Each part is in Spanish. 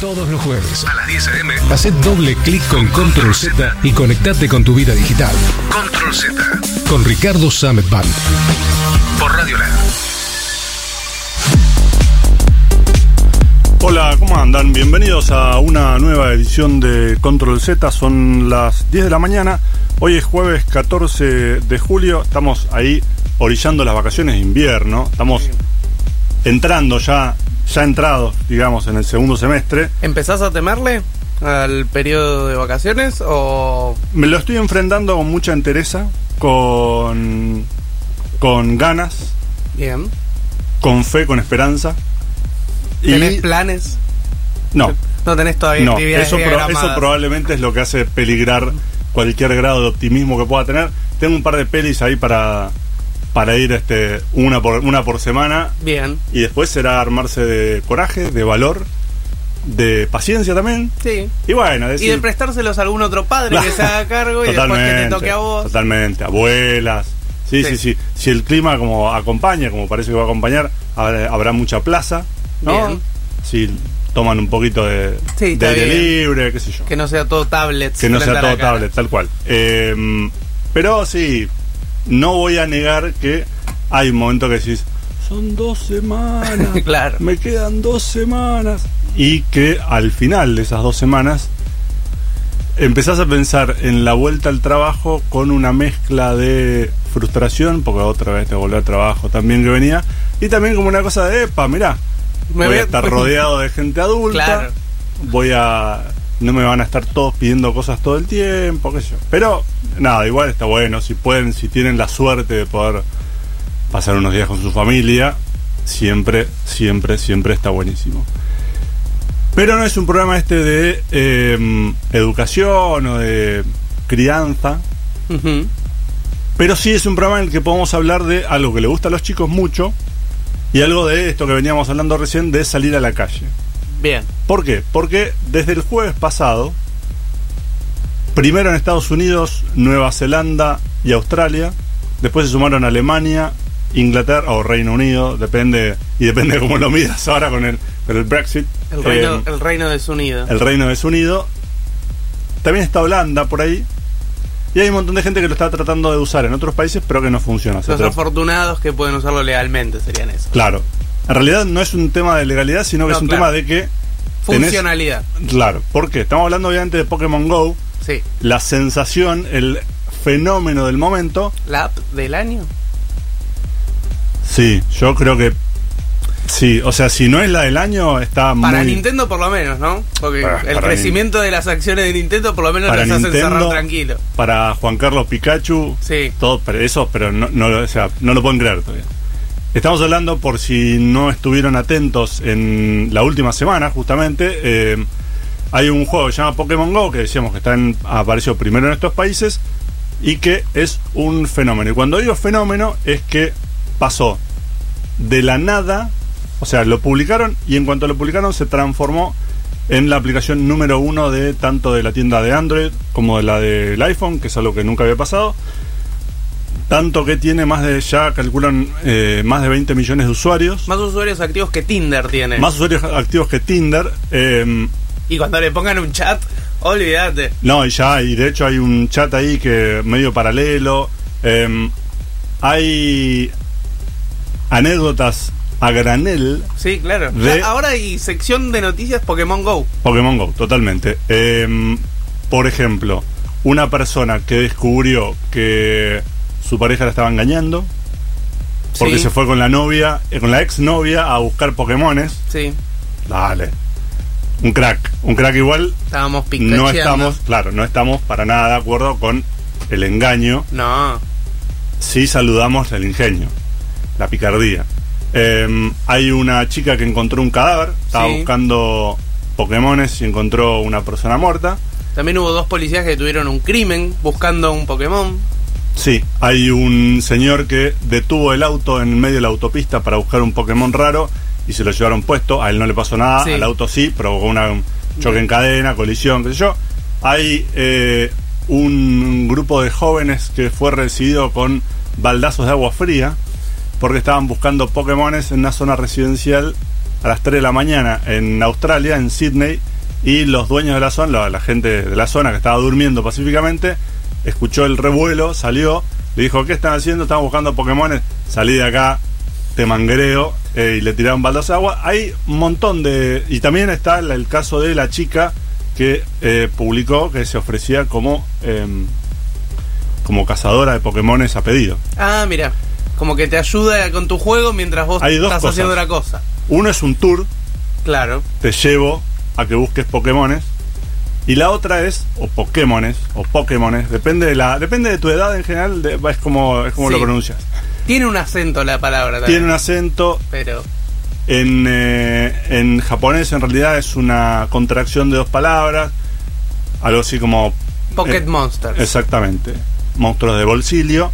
Todos los jueves a las 10 a.m. Haced doble clic con Control Z y conectate con tu vida digital. Control Z con Ricardo Samet Band por Radio Land. Hola, ¿cómo andan? Bienvenidos a una nueva edición de Control Z. Son las 10 de la mañana. Hoy es jueves 14 de julio. Estamos ahí orillando las vacaciones de invierno. Estamos entrando ya, ya entrados, digamos, en el segundo semestre. ¿Empezás a temerle al periodo de vacaciones o...? Me lo estoy enfrentando con mucha entereza, con, con ganas, Bien. con fe, con esperanza. ¿Tenés planes? No, No tenés todavía no, pro- eso probablemente es lo que hace peligrar cualquier grado de optimismo que pueda tener. Tengo un par de pelis ahí para, para ir este, una, por, una por semana Bien. y después será armarse de coraje, de valor, de paciencia también. Sí. Y bueno, Y de prestárselos a algún otro padre que se haga cargo y después que te toque a vos. Totalmente, abuelas. Sí, sí, Sí. sí, Si el clima como acompaña, como parece que va a acompañar, habrá, mucha plaza, ¿no? Bien. Si toman un poquito de, Sí, de aire bien. libre, qué sé yo. Que no sea todo tablets. Que no sea todo tablet, tal cual. Eh, pero sí, no voy a negar que hay un momento que decís, son dos semanas, Claro. me quedan dos semanas. Y que al final de esas dos semanas empezás a pensar en la vuelta al trabajo con una mezcla de frustración, porque otra vez te volver al trabajo también que venía, y también como una cosa de, epa, mirá, Me voy a a- estar rodeado de gente adulta, Claro. voy a... No me van a estar todos pidiendo cosas todo el tiempo, qué sé yo. Pero, nada, igual está bueno, si pueden, si tienen la suerte de poder pasar unos días con su familia, siempre, siempre, siempre está buenísimo. Pero no es un programa este de eh, educación o de crianza, pero sí es un programa en el que podemos hablar de algo que le gusta a los chicos mucho y algo de esto que veníamos hablando recién de salir a la calle. Bien. ¿Por qué? Porque desde el jueves pasado, primero en Estados Unidos, Nueva Zelanda y Australia, después se sumaron Alemania, Inglaterra o Reino Unido, depende y depende de cómo lo midas ahora con el, con el Brexit. El reino, Eh, el reino desunido. el Reino desunido. También está Holanda por ahí. Y hay un montón de gente que lo está tratando de usar en otros países, pero que no funciona. Los afortunados que pueden usarlo legalmente serían esos. Claro. En realidad no es un tema de legalidad, sino que No, es un claro. tema de que... tenés- Funcionalidad. Claro. ¿Por qué? Estamos hablando obviamente de Pokémon Go. Sí. La sensación, el fenómeno del momento. ¿La app del año? Sí, yo creo que... Sí, o sea, si no es la del año, está Para muy... Nintendo por lo menos, ¿no? Porque Para- el para crecimiento de las acciones de Nintendo por lo menos Para los hace Nintendo, cerrar tranquilo. Para Juan Carlos Pikachu, Sí. todo, pero eso, pero no, no, lo- o sea, no lo pueden creer todavía. Estamos hablando, por si no estuvieron atentos en la última semana, justamente, eh, hay un juego que se llama Pokémon Go, que decíamos que está en- apareció primero en estos países, y que es un fenómeno. Y cuando digo fenómeno, es que pasó de la nada, o sea, lo publicaron, y en cuanto lo publicaron se transformó en la aplicación número uno de tanto de la tienda de Android como de la del iPhone, que es algo que nunca había pasado. Tanto que tiene más de, ya calculan, eh, más de 20 millones de usuarios. Más usuarios activos que Tinder tiene. Más usuarios activos que Tinder. eh, Y cuando le pongan un chat, olvídate. no, y ya, y de hecho hay un chat ahí que medio paralelo. eh, hay anécdotas a granel Sí, claro. De- Ahora hay sección de noticias Pokémon Go. Pokémon Go, totalmente. Eh, por ejemplo, una persona que descubrió que su pareja la estaba engañando porque Sí. se fue con la novia, eh, con la ex novia a buscar Pokémones. Sí. Dale. Un crack. Un crack igual. Estábamos. No estamos, claro, no estamos para nada de acuerdo con el engaño. No. Sí saludamos el ingenio, la picardía. Eh, hay una chica que encontró un cadáver, estaba Sí. buscando Pokémones y encontró una persona muerta. También hubo dos policías que tuvieron un crimen buscando un Pokémon. Sí, hay un señor que detuvo el auto en medio de la autopista para buscar un Pokémon raro y se lo llevaron puesto. A él no le pasó nada, Sí. al auto sí, provocó una, un choque en cadena, colisión, qué sé yo. Hay eh, un grupo de jóvenes que fue recibido con baldazos de agua fría porque estaban buscando Pokémones en una zona residencial a las 3 de la mañana en Australia, en Sydney, y los dueños de la zona, la, la gente de la zona que estaba durmiendo pacíficamente, escuchó el revuelo, salió, le dijo, ¿qué están haciendo? Están buscando Pokémon, salí de acá, te manguereo, eh, y le tiraron baldas de agua. Hay un montón de... Y también está el, el caso de la chica que eh, publicó que se ofrecía como, em, como cazadora de Pokémones a pedido. Ah, mira. Como que te ayuda con tu juego mientras vos Hay dos estás cosas. haciendo otra cosa. Uno es un tour, Claro. te llevo a que busques Pokémones. Y la otra es, o Pokémones, o Pokémones, depende de la, depende de tu edad en general, de- es como, es como Sí. lo pronuncias. Tiene un acento la palabra también. Tiene un acento, Pero. en, eh, en japonés en realidad es una contracción de dos palabras, algo así como... Pocket eh, Monsters. Exactamente, monstruos de bolsillo.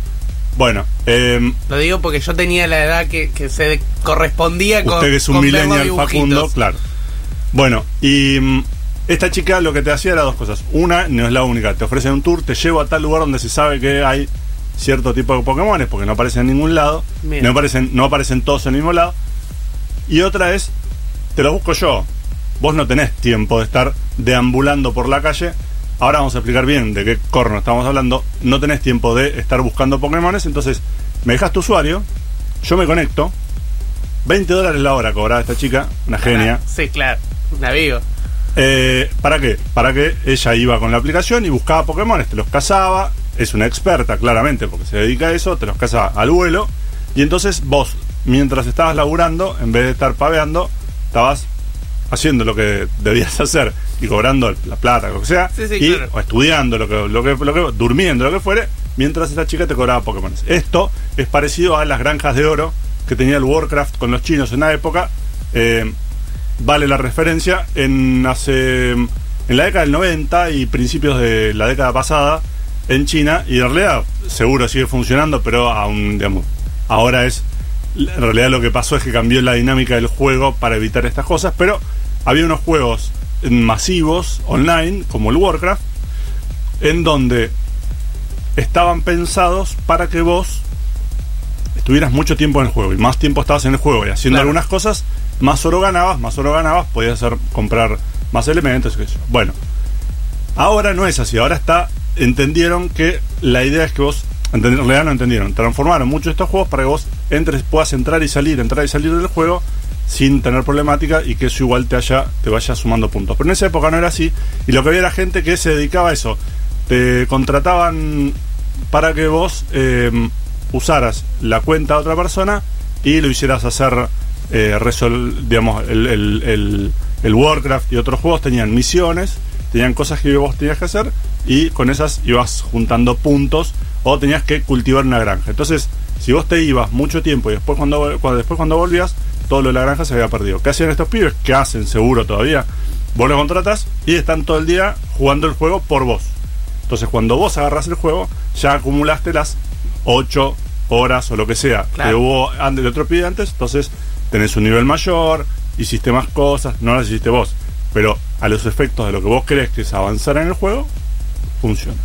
Bueno, eh, Lo digo porque yo tenía la edad que, que se correspondía con. usted que es un millennial. Facundo, claro. Bueno, y mm, esta chica lo que te hacía era dos cosas. Una, no es la única, te ofrecen un tour, te llevo a tal lugar donde se sabe que hay cierto tipo de Pokémon, porque no aparecen en ningún lado, no aparecen, no aparecen todos en el mismo lado. Y otra es, te lo busco yo. Vos no tenés tiempo de estar deambulando por la calle. Ahora vamos a explicar bien de qué corno estamos hablando. No tenés tiempo de estar buscando Pokémones, entonces me dejas tu usuario, yo me conecto. 20 dólares la hora cobraba esta chica, una genia. Ah, sí, claro. La vivo. Eh, ¿Para qué? Para que ella iba con la aplicación y buscaba Pokémon, te los cazaba, es una experta claramente porque se dedica a eso, te los caza al vuelo, y entonces vos, mientras estabas laburando, en vez de estar paveando, estabas haciendo lo que debías hacer y cobrando la plata, lo que sea, Sí, sí, y, claro. o estudiando, lo que, lo que, lo que, durmiendo, lo que fuere, mientras esta chica te cobraba Pokémon. Esto es parecido a las granjas de oro que tenía el Warcraft con los chinos en la época. eh, vale la referencia en hace en la década del 90 y principios de la década pasada en China y en realidad seguro sigue funcionando pero aún digamos ahora es en realidad lo que pasó es que cambió la dinámica del juego para evitar estas cosas pero había unos juegos masivos online como el Warcraft en donde estaban pensados para que vos estuvieras mucho tiempo en el juego y más tiempo estabas en el juego y haciendo Claro. algunas cosas, más oro ganabas, más oro ganabas, podías hacer comprar más elementos, qué sé. Bueno, ahora no es así, ahora está, entendieron que la idea es que vos, en realidad no entendieron, transformaron muchos de estos juegos para que vos puedas entrar y salir, entrar y salir del juego sin tener problemática y que eso igual te haya, te vaya sumando puntos. Pero en esa época no era así, y lo que había era gente que se dedicaba a eso. Te contrataban para que vos eh, usaras la cuenta de otra persona y lo hicieras hacer eh, resol- digamos el, el- el- el Warcraft y otros juegos tenían misiones tenían cosas que vos tenías que hacer y con esas ibas juntando puntos o tenías que cultivar una granja entonces si vos te ibas mucho tiempo y después cuando, cuando después cuando volvías todo lo de la granja se había perdido ¿qué hacían estos pibes? ¿qué hacen seguro todavía? vos los contratas y están todo el día jugando el juego por vos entonces, cuando vos agarras el juego, ya acumulaste las 8 horas o lo que sea Claro. que hubo antes de otro pibe antes. Entonces, tenés un nivel mayor, hiciste más cosas, no las hiciste vos. Pero a los efectos de lo que vos crees que es avanzar en el juego, funciona.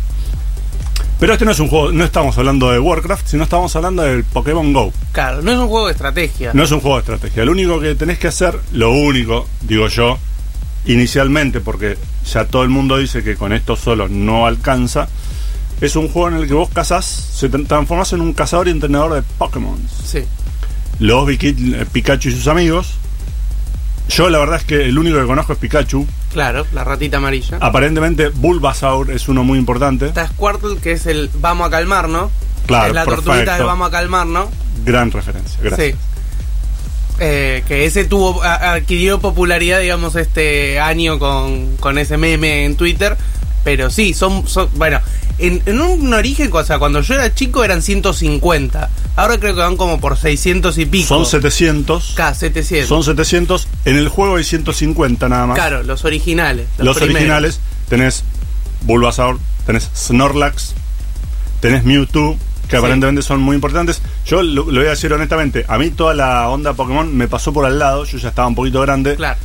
Pero este no es un juego, no estamos hablando de Warcraft, sino estamos hablando del Pokémon Go. Claro, no es un juego de estrategia. No es un juego de estrategia. Lo único que tenés que hacer, lo único, digo yo, inicialmente, porque ya todo el mundo dice que con esto solo no alcanza, es un juego en el que vos cazás, se transformás en un cazador y entrenador de Pokémon. Sí. Los Pikachu y sus amigos. Yo la verdad es que el único que conozco es Pikachu. Claro, la ratita amarilla. Aparentemente Bulbasaur es uno muy importante. Está Squirtle, que es el vamos a calmarnos. Claro, Es la tortuguita perfecto. del vamos a calmarnos. Gran referencia, gracias. Sí. Eh, que ese tuvo adquirió popularidad, digamos, este año con, con ese meme en Twitter. Pero sí, son, son bueno, en, en un origen, o sea, cuando yo era chico eran 150. Ahora creo que van como por 600 y pico. Son 700. K, 700. Son 700. En el juego hay 150 nada más. Claro, los originales. los originales, tenés Bulbasaur, tenés Snorlax, tenés Mewtwo, que Sí. aparentemente son muy importantes. Yo lo, lo voy a decir honestamente, a mí toda la onda Pokémon me pasó por al lado, yo ya estaba un poquito grande. Claro.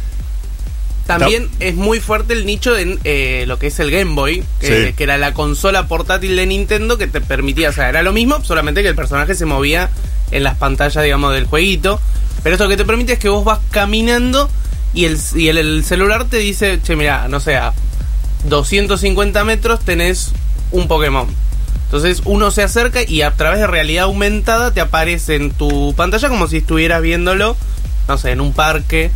También es muy fuerte el nicho de eh, lo que es el Game Boy, que, Sí. que era la consola portátil de Nintendo que te permitía, o sea, era lo mismo, solamente que el personaje se movía en las pantallas, digamos, del jueguito. Pero esto que te permite es que vos vas caminando y el, y el, el celular te dice, che, mira, no sé, a 250 metros tenés un Pokémon. Entonces uno se acerca y a través de realidad aumentada te aparece en tu pantalla como si estuvieras viéndolo, no sé, en un parque,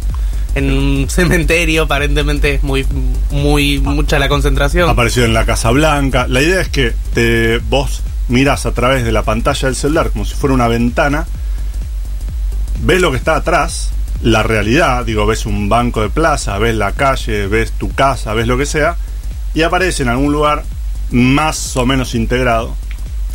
en un cementerio, aparentemente es muy, muy, mucha la concentración. Apareció en la Casa Blanca. La idea es que te, vos miras a través de la pantalla del celular como si fuera una ventana, ves lo que está atrás, la realidad, digo, ves un banco de plaza, ves la calle, ves tu casa, ves lo que sea, y aparece en algún lugar más o menos integrado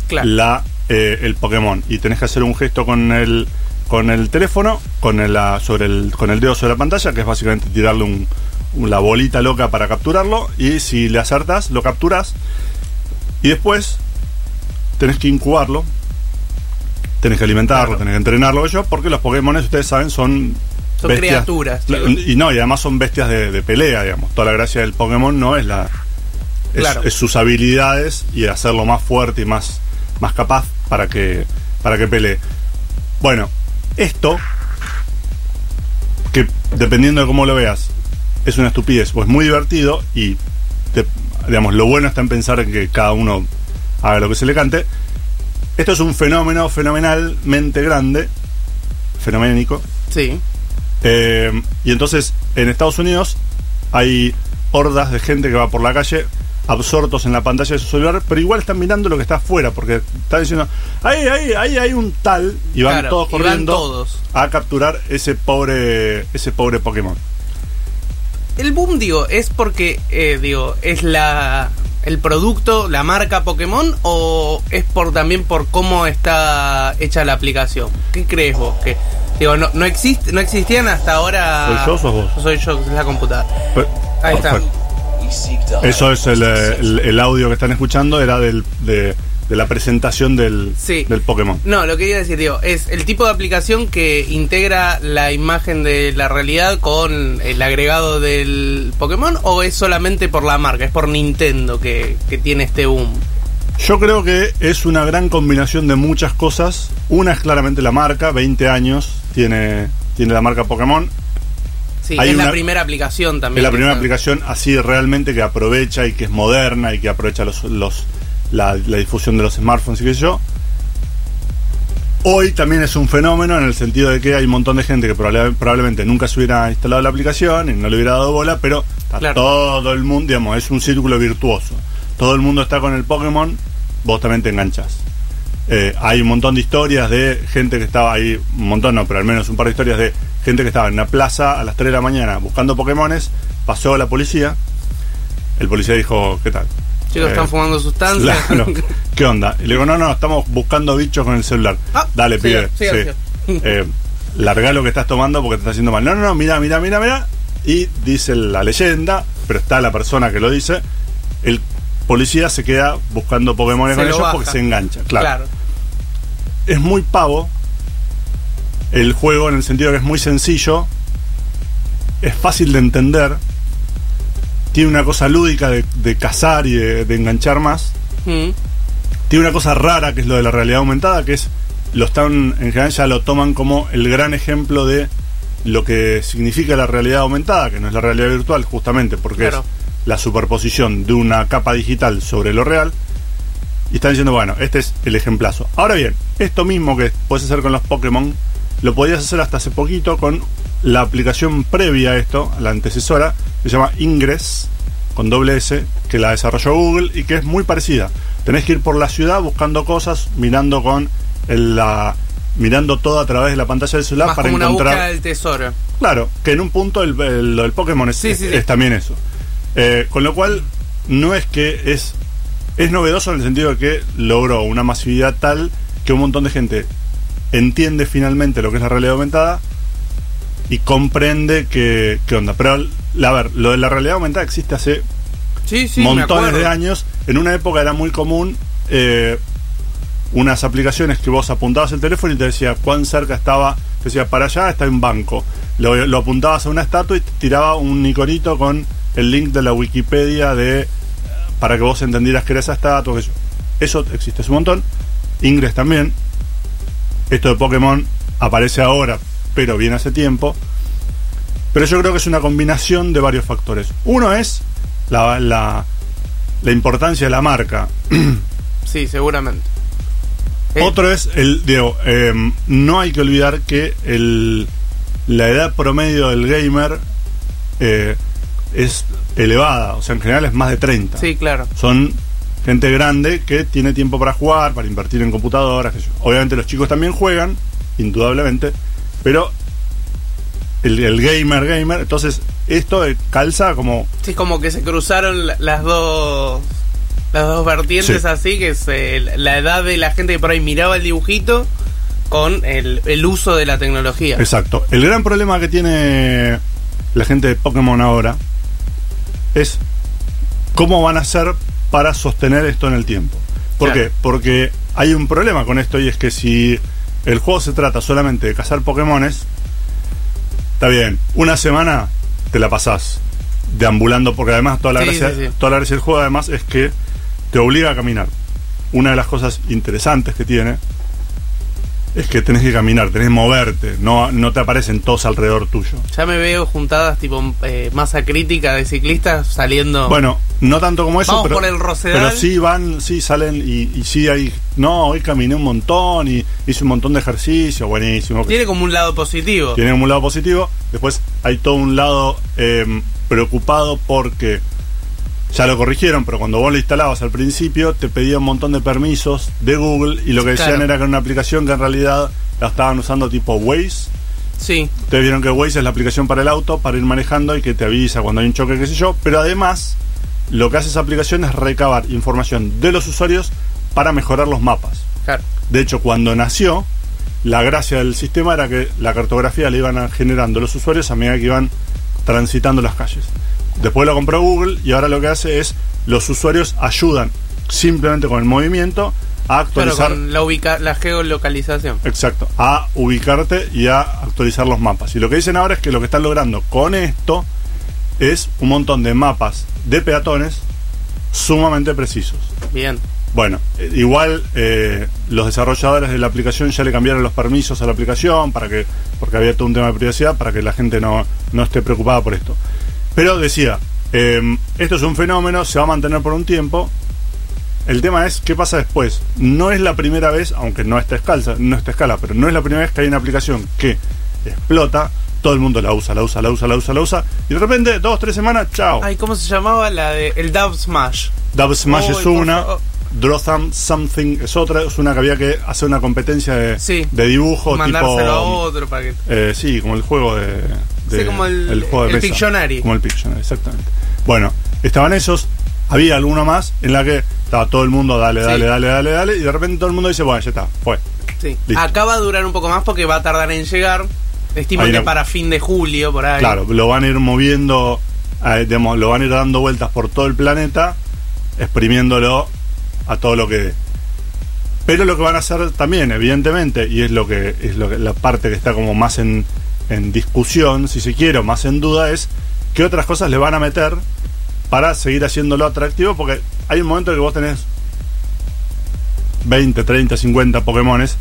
Claro. la, eh, el Pokémon. Y tenés que hacer un gesto con el, con el teléfono, con el, la- sobre el, con el dedo sobre la pantalla, que es básicamente tirarle un, un- la bolita loca para capturarlo. Y si le acertas, lo capturas. Y después tenés que incubarlo. Tenés que alimentarlo, Claro. tenés que entrenarlo yo, porque los Pokémon, ustedes saben, son Son criaturas, chicos. Y no, y además son bestias de, de pelea, digamos. Toda la gracia del Pokémon no es la. Es, Claro. es sus habilidades y hacerlo más fuerte y más, más capaz para que, para que pelee. Bueno, esto, que dependiendo de cómo lo veas, es una estupidez o es muy divertido y, te- digamos, lo bueno está en pensar en que cada uno haga lo que se le cante. Esto es un fenómeno fenomenalmente grande, fenoménico, Sí. eh, y entonces en Estados Unidos hay hordas de gente que va por la calle absortos en la pantalla de su celular, pero igual están mirando lo que está afuera, porque están diciendo, ahí, ahí, ahí hay un tal, y van Claro, todos y van corriendo todos. a capturar ese pobre, ese pobre Pokémon. El boom, digo, es porque, eh, digo, es la el producto, la marca Pokémon o es por también por cómo está hecha la aplicación. ¿Qué crees vos? Que digo, no no existe, no existían hasta ahora. ¿Soy yo o sos vos? Soy yo, es la computadora. Ahí está. perfecto. Eso es el, eh, el- el audio que están escuchando, era del, de, de la presentación del, Sí. del Pokémon. No, lo que iba a decir, digo, es el tipo de aplicación que integra la imagen de la realidad con el agregado del Pokémon o es solamente por la marca, es por Nintendo que, que tiene este boom. Yo creo que es una gran combinación de muchas cosas. Una es claramente la marca, 20 años tiene, tiene la marca Pokémon. Sí, Hay es la primera aplicación Es también. la que primera está- aplicación así realmente que aprovecha y que es moderna y que aprovecha los, los- la, la difusión de los smartphones y qué sé yo. Hoy también es un fenómeno en el sentido de que hay un montón de gente que probable- probablemente nunca se hubiera instalado la aplicación y no le hubiera dado bola, pero está Claro. todo el mundo, digamos, es un círculo virtuoso. Todo el mundo está con el Pokémon, vos también te enganchas. Eh, hay un montón de historias de gente que estaba ahí, un montón no, pero al menos un par de historias de gente que estaba en una plaza a las 3 de la mañana buscando Pokémones, pasó la policía, el policía dijo, ¿qué tal? Chicos, Eh, están fumando sustancias. Claro, ¿Qué onda? Y le digo, no, no, estamos buscando bichos con el celular. Ah, Dale, pibe. sí. siga. Eh, larga lo que estás tomando porque te está haciendo mal. No, no, no, mira, mira, mira, mira. Y dice la leyenda, pero está la persona que lo dice. El policía se queda buscando Pokémon con lo ellos baja. porque se engancha. Claro. claro. Es muy pavo el juego en el sentido que es muy sencillo. Es fácil de entender. Tiene una cosa lúdica de, de cazar y de- de enganchar más Mm. tiene una cosa rara que es lo de la realidad aumentada, que es, lo están, en general ya lo toman como el gran ejemplo de lo que significa la realidad aumentada, que no es la realidad virtual, justamente, porque Claro. es la superposición de una capa digital sobre lo real. Y están diciendo, bueno, este es el ejemplazo. Ahora bien, esto mismo que puedes hacer con los Pokémon, lo podías hacer hasta hace poquito con la aplicación previa a esto, la antecesora, que se llama Ingress, con doble S, que la desarrolló Google y que es muy parecida. Tenés que ir por la ciudad buscando cosas, mirando con el- la mirando todo a través de la pantalla del celular Más para como una encontrar búsqueda del tesoro. Claro, que en un punto el, el- lo del Pokémon es, Sí, sí, es- sí. es también eso. Eh, con lo cual, no es que es. Es novedoso en el sentido de que logró una masividad tal que un montón de gente entiende finalmente lo que es la realidad aumentada y comprende que, qué onda. Pero, a ver, lo de la realidad aumentada existe hace Sí, sí, me montones de años. En una época era muy común eh, unas aplicaciones que vos apuntabas el teléfono y te decía cuán cerca estaba. Te decía, para allá está un banco. Lo, lo apuntabas a una estatua y te tiraba un iconito con el link de la Wikipedia de para que vos entendieras que era esa estatua. yo. Eso existe hace un montón. Ingress también. Esto de Pokémon aparece ahora, pero viene hace tiempo. Pero yo creo que es una combinación de varios factores. Uno es la, la, la importancia de la marca. Sí, seguramente. Eh, Otro es el, digo, em, no hay que olvidar que el, la edad promedio del gamer eh, es elevada, o sea, en general es más de 30. Sí, claro. Son gente grande que tiene tiempo para jugar, para invertir en computadoras. yo. Obviamente los chicos también juegan, indudablemente, pero el, el gamer, gamer, entonces esto calza como Sí, como que se cruzaron la- las dos las dos vertientes Sí. así, que es eh, la edad de la gente que por ahí miraba el dibujito con el, el uso de la tecnología. Exacto. El gran problema que tiene la gente de Pokémon ahora es cómo van a hacer para sostener esto en el tiempo. ¿Por Claro. qué? Porque hay un problema con esto y es que si el juego se trata solamente de cazar Pokémones, está bien, una semana te la pasás deambulando porque además toda la, Sí, gracia, sí, sí. toda la gracia del juego además es que te obliga a caminar. Una de las cosas interesantes que tiene es que tenés que caminar, tenés que moverte, no, no te aparecen todos alrededor tuyo. Ya me veo juntadas tipo eh, masa crítica de ciclistas saliendo. Bueno, no tanto como eso, Vamos pero, por el Rosedal. pero sí van, sí salen y, y sí hay, no, hoy caminé un montón y hice un montón de ejercicio, buenísimo. tiene como un lado positivo. Tiene un lado positivo, después hay todo un lado eh, preocupado porque ya lo corrigieron, pero cuando vos lo instalabas al principio te pedía un montón de permisos de Google y lo que decían Claro. era que era una aplicación que en realidad la estaban usando tipo Waze. Sí, Ustedes vieron que Waze es la aplicación para el auto, para ir manejando y que te avisa cuando hay un choque, qué sé yo. Pero además, lo que hace esa aplicación es recabar información de los usuarios para mejorar los mapas. claro. De hecho, cuando nació, la gracia del sistema era que la cartografía la iban generando los usuarios a medida que iban transitando las calles. Después lo compró Google y ahora lo que hace es los usuarios ayudan simplemente con el movimiento a Claro, actualizar con la, ubica la geolocalización. Exacto, a ubicarte y a actualizar los mapas. Y lo que dicen ahora es que lo que están logrando con esto es un montón de mapas de peatones sumamente precisos. Bien. Bueno, eh, igual eh, los desarrolladores de la aplicación ya le cambiaron los permisos a la aplicación para que, porque había todo un tema de privacidad para que la gente no, no esté preocupada por esto. Pero decía, eh, esto es un fenómeno, se va a mantener por un tiempo. El tema es qué pasa después. No es la primera vez, aunque no a esta escala, no a esta escala, pero no es la primera vez que hay una aplicación que explota, todo el mundo la usa, la usa, la usa, la usa, la usa, y de repente, dos, tres semanas, chao. Ay, ¿cómo se llamaba la de el Dub Smash? Dub Smash es una. Draw Some- Something es otra, es una que había que hacer una competencia de, Sí. de dibujo Mandárselo tipo. a otro para que. eh, sí, como el juego de. De- Sí, como el- juego de el. Pictionary. Como el Pictionary, exactamente. Bueno, estaban esos, había alguno más en la que estaba todo el mundo, dale, Sí. dale, dale, dale, dale, y de repente todo el mundo dice, bueno, ya está, fue. Sí. Listo. Acá va a durar un poco más porque va a tardar en llegar. Estiman Ahí que no. para fin de julio, por ahí. Claro, lo van a ir moviendo, eh, digamos, lo van a ir dando vueltas por todo el planeta, exprimiéndolo a todo lo que dé. Pero lo que van a hacer también, evidentemente, y es lo que es lo que, la parte que está como más en, en discusión, si se quiere, o más en duda, es qué otras cosas le van a meter para seguir haciéndolo atractivo, porque hay un momento en que vos tenés 20, 30, 50 Pokémones,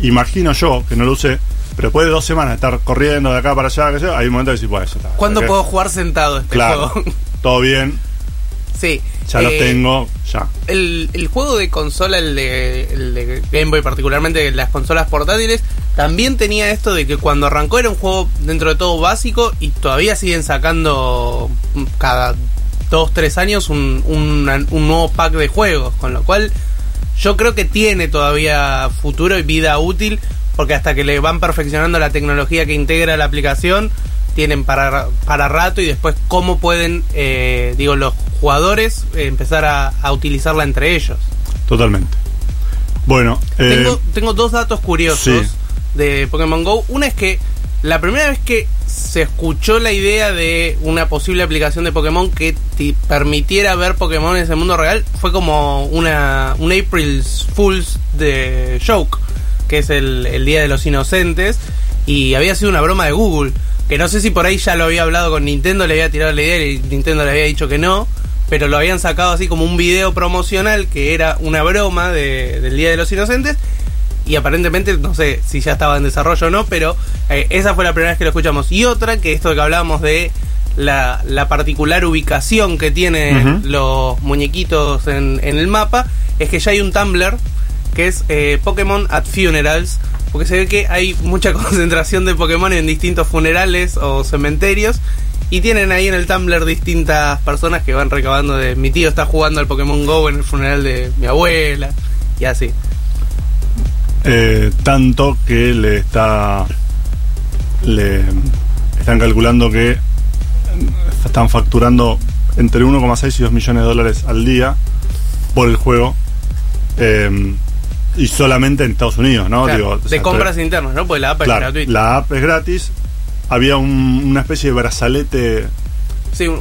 imagino yo, que no lo usé, pero después de dos semanas de estar corriendo de acá para allá, que yo, hay un momento que decís, bueno, ya está. ¿Cuándo puedo jugar sentado este Claro, juego? todo bien, sí. ya los Eh, tengo, ya. El, el juego de consola, el de, el de Game Boy, particularmente las consolas portátiles, también tenía esto de que cuando arrancó era un juego dentro de todo básico y todavía siguen sacando cada dos, tres años un, un, un nuevo pack de juegos, con lo cual yo creo que tiene todavía futuro y vida útil, porque hasta que le van perfeccionando la tecnología que integra la aplicación, tienen para, para rato y después cómo pueden, eh, digo, los jugadores eh, empezar a, a utilizarla entre ellos. Totalmente. Bueno, eh, Tengo, tengo dos datos curiosos sí. De Pokémon Go. Una es que la primera vez que se escuchó la idea de una posible aplicación de Pokémon que te permitiera ver Pokémon en el mundo real fue como una un April Fools de Joke, que es el, el Día de los Inocentes, y había sido una broma de Google, que no sé si por ahí ya lo había hablado con Nintendo, le había tirado la idea y Nintendo le había dicho que no, pero lo habían sacado así como un video promocional que era una broma de- del Día de los Inocentes y aparentemente no sé si ya estaba en desarrollo o no, pero Eh, esa fue la primera vez que lo escuchamos. Y otra, que esto que hablábamos de la, la particular ubicación que tienen los muñequitos en, en el mapa, es que ya hay un Tumblr que es eh, Pokémon at Funerals, porque se ve que hay mucha concentración de Pokémon en distintos funerales o cementerios. Y tienen ahí en el Tumblr distintas personas que van recabando de mi tío está jugando al Pokémon Go en el funeral de mi abuela y así. Eh, tanto que le está le están calculando que están facturando entre 1,6 y 2 millones de dólares al día por el juego eh, y solamente en Estados Unidos, ¿no? Claro, Digo, o de sea, compras internas, ¿no? Porque la app claro, es gratuita. la app es gratis. Había un- una especie de brazalete, Sí, un,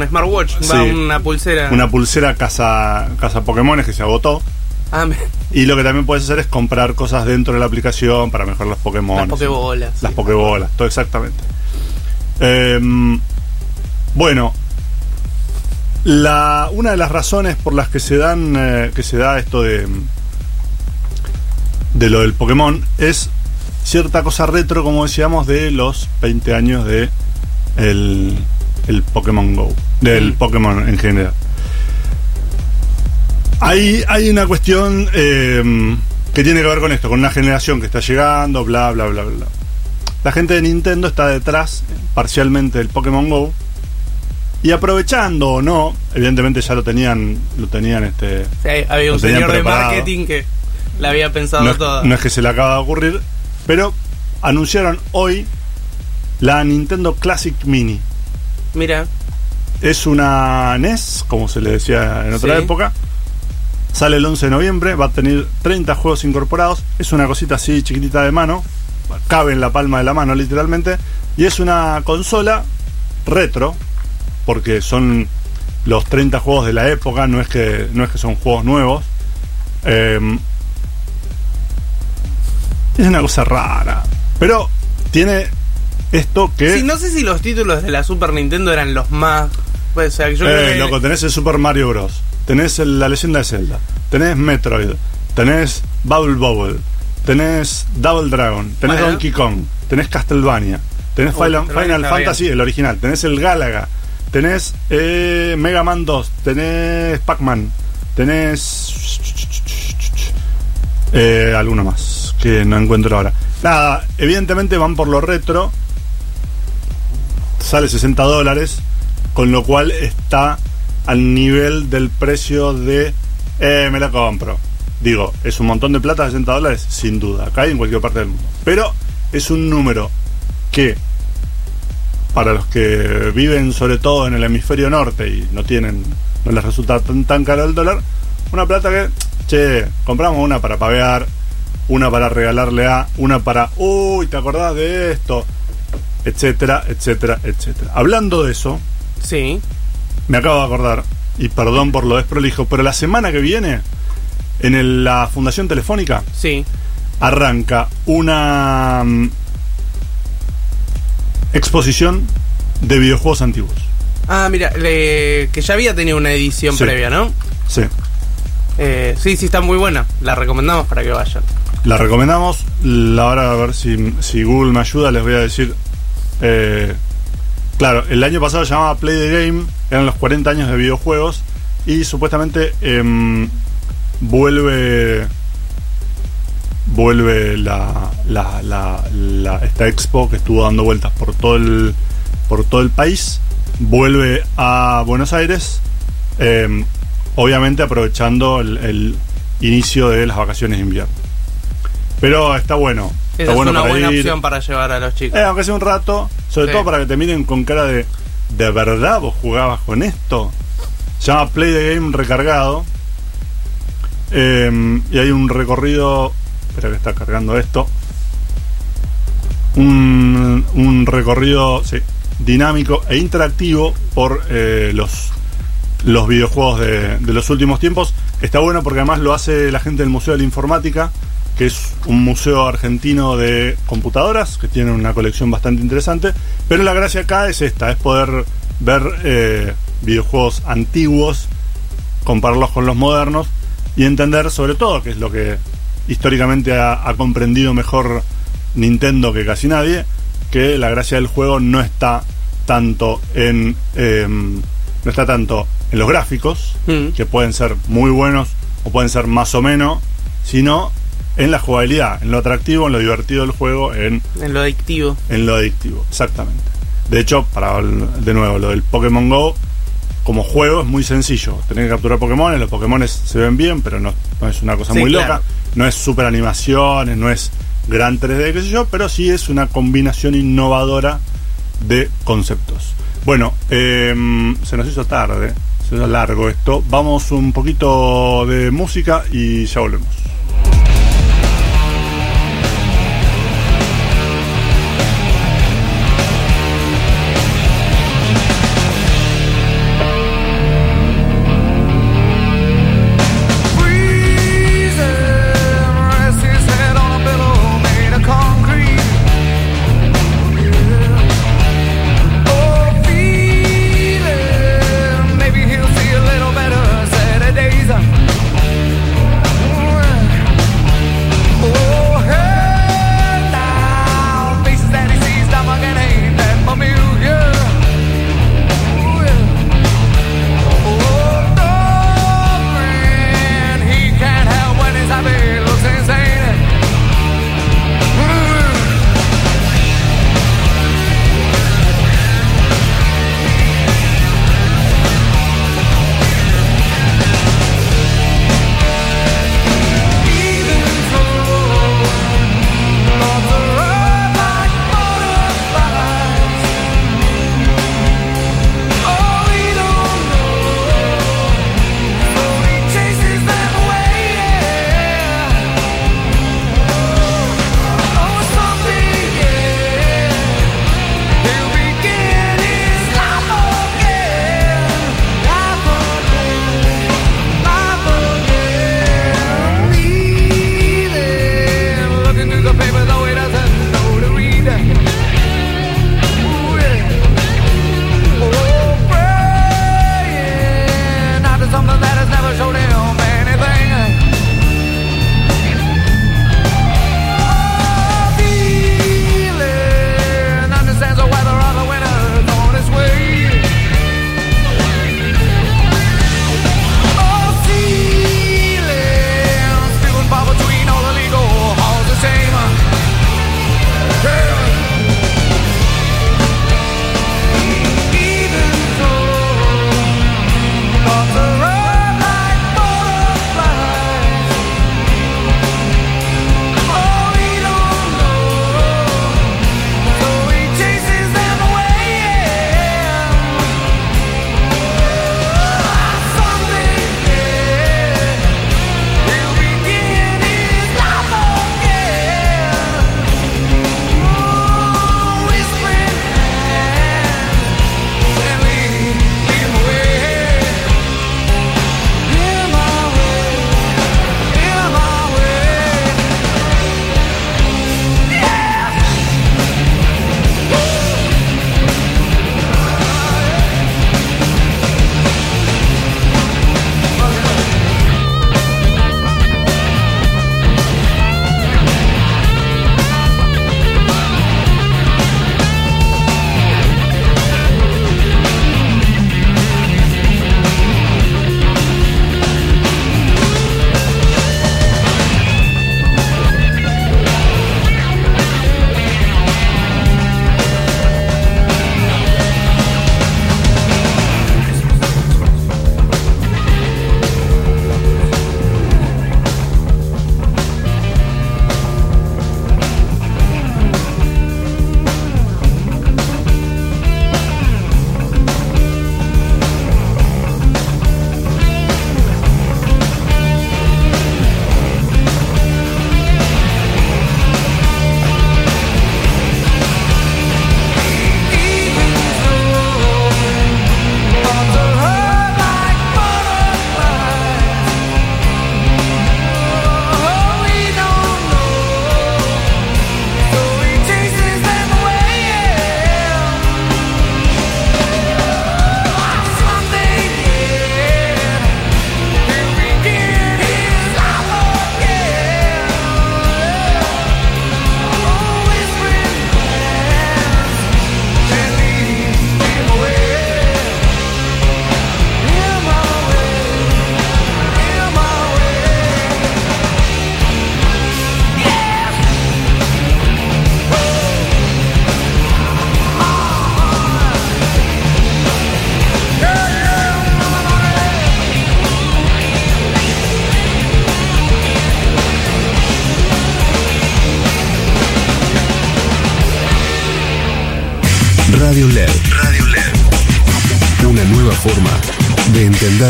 un smartwatch, Sí. una pulsera. una pulsera casa, casa Pokémon que se agotó. Y lo que también puedes hacer es comprar cosas dentro de la aplicación para mejorar los Pokémon. las pokebolas. Las sí. pokebolas, todo exactamente. Em, bueno, la, una de las razones por las que se dan eh, que se da esto de de lo del Pokémon es cierta cosa retro, como decíamos, de los 20 años de el, el Pokémon Go, del Mm. Pokémon en general. Hay, hay una cuestión eh, que tiene que ver con esto, con una generación que está llegando, bla, bla, bla, bla. La gente de Nintendo está detrás parcialmente del Pokémon Go y aprovechando o no, evidentemente ya lo tenían, lo tenían este, Sí, había un señor de marketing que la había pensado no toda. no es que se le acaba de ocurrir, pero anunciaron hoy la Nintendo Classic Mini. Mira, Es una NES, como se le decía en otra Sí. época. Sale el 11 de noviembre, va a tener 30 juegos incorporados. Es una cosita así chiquitita de mano, cabe en la palma de la mano literalmente. Y es una consola retro, porque son los 30 juegos de la época, no es que, no es que son juegos nuevos. Eh, es una cosa rara, pero tiene esto que... sí, no sé si los títulos de la Super Nintendo eran los más. Pues, o sea, yo creo Eh, que- loco, tenés el Super Mario Bros. Tenés el- la leyenda de Zelda. Tenés Metroid. Tenés Bubble Bobble. Tenés Double Dragon. Tenés Bueno. Donkey Kong. Tenés Castlevania. Tenés Uy, Final, Fantasy, el original. Tenés el Galaga. Tenés eh, Mega Man 2. Tenés Pac-Man. Tenés. Eh, alguno más que no encuentro ahora. Nada, evidentemente van por lo retro. Sale 60 dólares. Con lo cual está al nivel del precio de. Eh, me la compro. Digo, es un montón de plata, 60 dólares, sin duda. Y en cualquier parte del mundo. Pero es un número que, para los que viven sobre todo en el hemisferio norte y no tienen, no les resulta tan, tan caro el dólar, una plata que, che, compramos una para pagar, una para regalarle a, una para, uy, ¿te acordás de esto? Etcétera, etcétera, etcétera. Hablando de eso, Sí. Me acabo de acordar, y perdón por lo desprolijo, pero la semana que viene, en el- la Fundación Telefónica, Sí. arranca una mm, exposición de videojuegos antiguos. Ah, mira, le- que ya había tenido una edición Sí. previa, ¿no? Sí, Eh, sí, sí, está muy buena. La recomendamos para que vayan. la recomendamos. La hora a ver si, si Google me ayuda, les voy a decir. eh, claro, el año pasado se llamaba Play the Game, eran los 40 años de videojuegos, y supuestamente em, vuelve vuelve la, la, esta expo que estuvo dando vueltas por todo el por todo el país vuelve a Buenos Aires eh, obviamente aprovechando el inicio de las vacaciones de invierno. Pero está bueno Esa está es bueno una para buena ir. opción para llevar a los chicos. Eh, aunque sea un rato sobre Sí. todo para que te miren con cara de de verdad vos jugabas con esto se llama Play the Game recargado eh, y hay un recorrido espera que está cargando esto un, un recorrido sí, dinámico e interactivo por eh, los los videojuegos de, de los últimos tiempos está bueno porque además lo hace la gente del Museo de la Informática que es un museo argentino de computadoras que tiene una colección bastante interesante pero la gracia acá es esta es poder ver eh, videojuegos antiguos compararlos con los modernos y entender sobre todo qué es lo que históricamente ha, ha comprendido mejor Nintendo que casi nadie, que la gracia del juego no está tanto en em, no está tanto en los gráficos, Mm. que pueden ser muy buenos o pueden ser más o menos, sino en la jugabilidad, en lo atractivo, en lo divertido del juego, en, En lo adictivo. en lo adictivo, exactamente. De hecho, para de nuevo, lo del Pokémon Go, como juego es muy sencillo. Tenés que capturar Pokémon, los Pokémon se ven bien, pero no, no es una cosa Sí, muy claro. loca. No es super animaciones, no es gran 3D, qué sé yo, pero sí es una combinación innovadora de conceptos. Bueno, em, se nos hizo tarde, se hizo largo esto. Vamos un poquito de música y ya volvemos.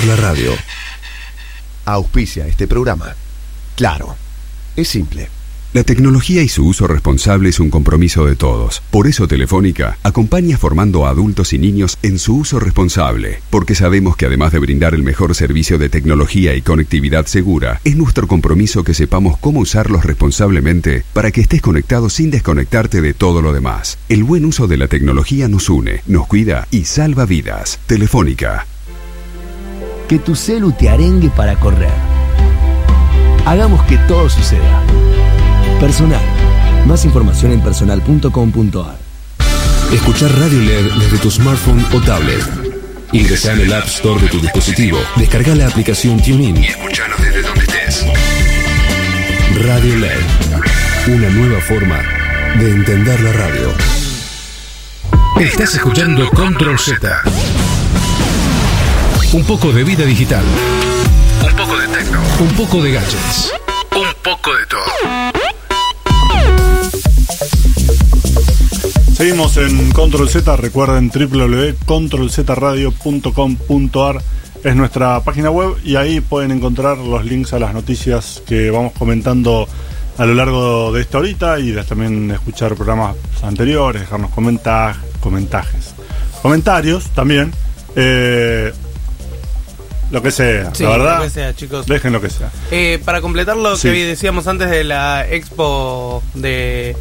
La radio. Auspicia este programa. Claro, es simple. La tecnología y su uso responsable es un compromiso de todos. Por eso Telefónica acompaña formando a adultos y niños en su uso responsable, porque sabemos que además de brindar el mejor servicio de tecnología y conectividad segura, es nuestro compromiso que sepamos cómo usarlos responsablemente para que estés conectado sin desconectarte de todo lo demás. El buen uso de la tecnología nos une, nos cuida y salva vidas. Telefónica. Que tu celu te arengue para correr. Hagamos que todo suceda. Personal. Más información en personal.com.ar. Escuchar Radio LED desde tu smartphone o tablet. Ingresa en el App Store de tu dispositivo, descarga la aplicación TuneIn y escuchanos desde donde estés. Radio LED. Una nueva forma de entender la radio. Estás escuchando Control Z. Un poco de vida digital. Un poco de techno. Un poco de gadgets. Un poco de todo. Seguimos en Control Z, recuerden www.controlzradio.com.ar es nuestra página web y ahí pueden encontrar los links a las noticias que vamos comentando a lo largo de esta horita y también escuchar programas anteriores, dejarnos comentar, comentajes, comentarios también, eh, lo que sea, Sí, la verdad, lo que sea, chicos. dejen lo que sea. Eh, para completar lo Sí. que decíamos antes de la expo de,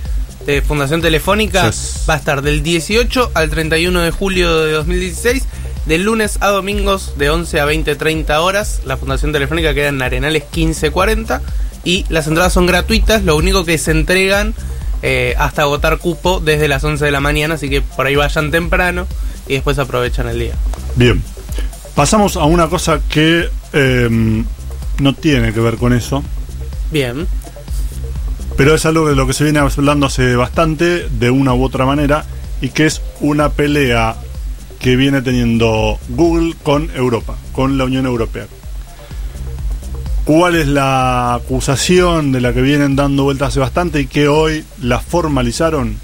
de Fundación Telefónica, va a estar del 18 al 31 de julio de 2016, de lunes a domingos de 11 a 20, 30 horas. La Fundación Telefónica queda en Arenales 1540 y las entradas son gratuitas, lo único que se entregan eh, hasta agotar cupo desde las 11 de la mañana, así que por ahí vayan temprano y después aprovechan el día. Bien, pasamos a una cosa que eh, no tiene que ver con eso. Bien. Pero es algo de lo que se viene hablando hace bastante, de una u otra manera, y que es una pelea que viene teniendo Google con Europa, con la Unión Europea. ¿Cuál es la acusación de la que vienen dando vueltas hace bastante y que hoy la formalizaron?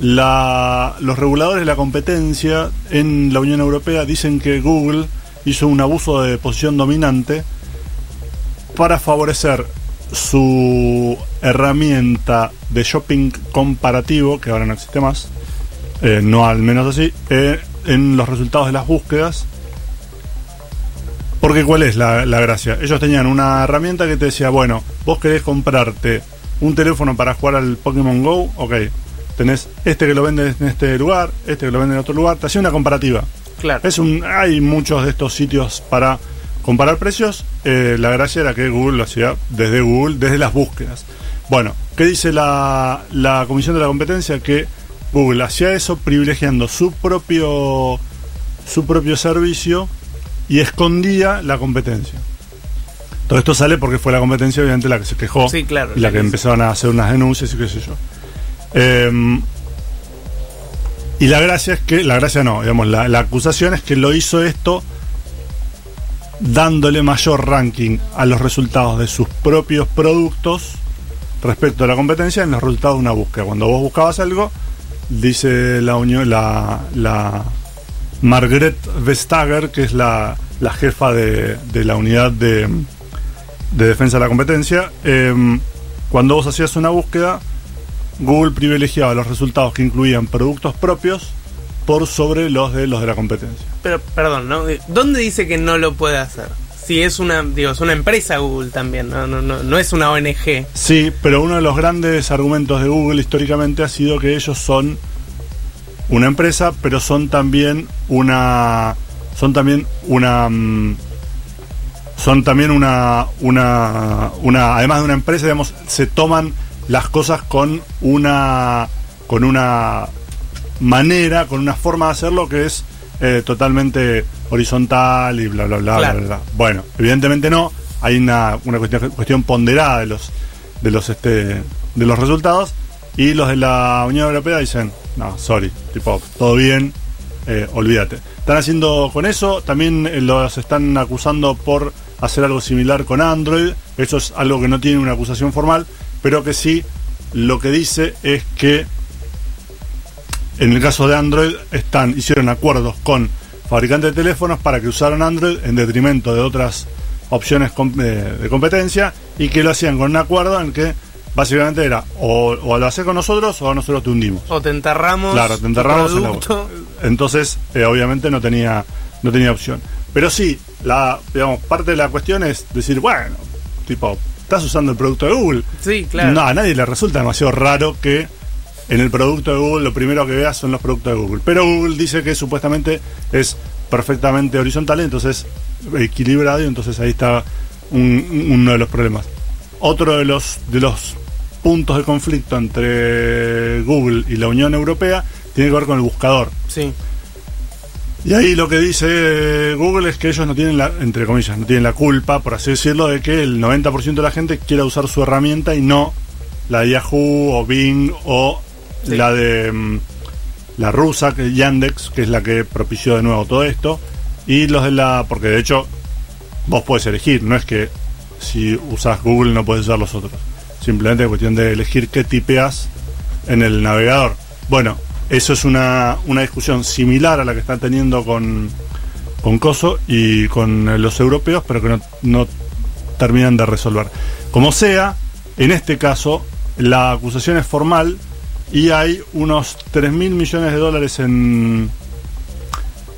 La- los reguladores de la competencia en la Unión Europea dicen que Google hizo un abuso de posición dominante para favorecer su herramienta de shopping comparativo, que ahora no existe más, eh, no al menos así, eh, en los resultados de las búsquedas. Porque ¿cuál es la, la gracia? Ellos tenían una herramienta que te decía, bueno, vos querés comprarte un teléfono para jugar al Pokémon Go, ok, tenés este que lo vende en este lugar, este que lo vende en otro lugar, te hacía una comparativa. Claro. Es un, hay muchos de estos sitios para comparar precios. Eh, la gracia era que Google lo hacía desde Google, desde las búsquedas. Bueno, ¿qué dice la, la Comisión de la Competencia? Que Google hacía eso privilegiando su propio, su propio servicio y escondía la competencia. Todo esto sale porque fue la competencia, obviamente, la que se quejó Sí, claro, y la la que que- empezaron a hacer unas denuncias y qué sé yo. Em, y la gracia es que, la gracia no, digamos, la, la acusación es que lo hizo esto dándole mayor ranking a los resultados de sus propios productos respecto a la competencia en los resultados de una búsqueda. Cuando vos buscabas algo, dice la unión, la, la Margaret Vestager, que es la, la jefa de, de la unidad de, de defensa de la competencia, em, cuando vos hacías una búsqueda, Google privilegiaba los resultados que incluían productos propios por sobre los de los de la competencia. Pero, perdón, ¿no? ¿Dónde dice que no lo puede hacer? Si es una, digo, es una empresa Google también, no, no, no, no es una ONG. Sí, pero uno de los grandes argumentos de Google históricamente ha sido que ellos son una empresa, pero son también una son también una mm, son también una una una además de una empresa, digamos, se toman las cosas con una con una manera, con una forma de hacerlo que es eh, totalmente horizontal y bla bla bla, Claro. bla, bla. Bueno, evidentemente no, hay una, una cuestión, cuestión ponderada de los de los este de los resultados y los de la Unión Europea dicen, no, sorry, tipo, todo bien, eh, olvídate. Están haciendo con eso, también eh, los están acusando por hacer algo similar con Android, eso es algo que no tiene una acusación formal, pero que sí lo que dice es que en el caso de Android, están, hicieron acuerdos con fabricantes de teléfonos para que usaran Android en detrimento de otras opciones com- de, competencia y que lo hacían con un acuerdo en que básicamente era o, o lo haces con nosotros o nosotros te hundimos. O te enterramos. Claro, te enterramos en la. Entonces, eh, obviamente no tenía, no tenía opción. Pero sí, la, digamos, parte de la cuestión es decir, bueno, tipo, estás usando el producto de Google. Sí, claro. No, a nadie le resulta demasiado raro que en el producto de Google lo primero que veas son los productos de Google. Pero Google dice que supuestamente es perfectamente horizontal, entonces equilibrado, y entonces ahí está un- uno de los problemas. Otro de los, de los puntos de conflicto entre Google y la Unión Europea tiene que ver con el buscador. Sí. Y ahí lo que dice Google es que ellos no tienen la, entre comillas, no tienen la culpa, por así decirlo, de que el 90% de la gente quiera usar su herramienta y no la de Yahoo o Bing o Sí. la de mm, la rusa, que es Yandex, que es la que propició de nuevo todo esto. Y los de la, porque de hecho vos puedes elegir, no es que si usas Google no puedes usar los otros. Simplemente es cuestión de elegir qué tipeas en el navegador. Bueno, eso es una, una discusión similar a la que están teniendo con, con Coso y con los europeos, pero que no, no terminan de resolver. Como sea, en este caso, la acusación es formal y hay unos 3 mil millones de dólares en,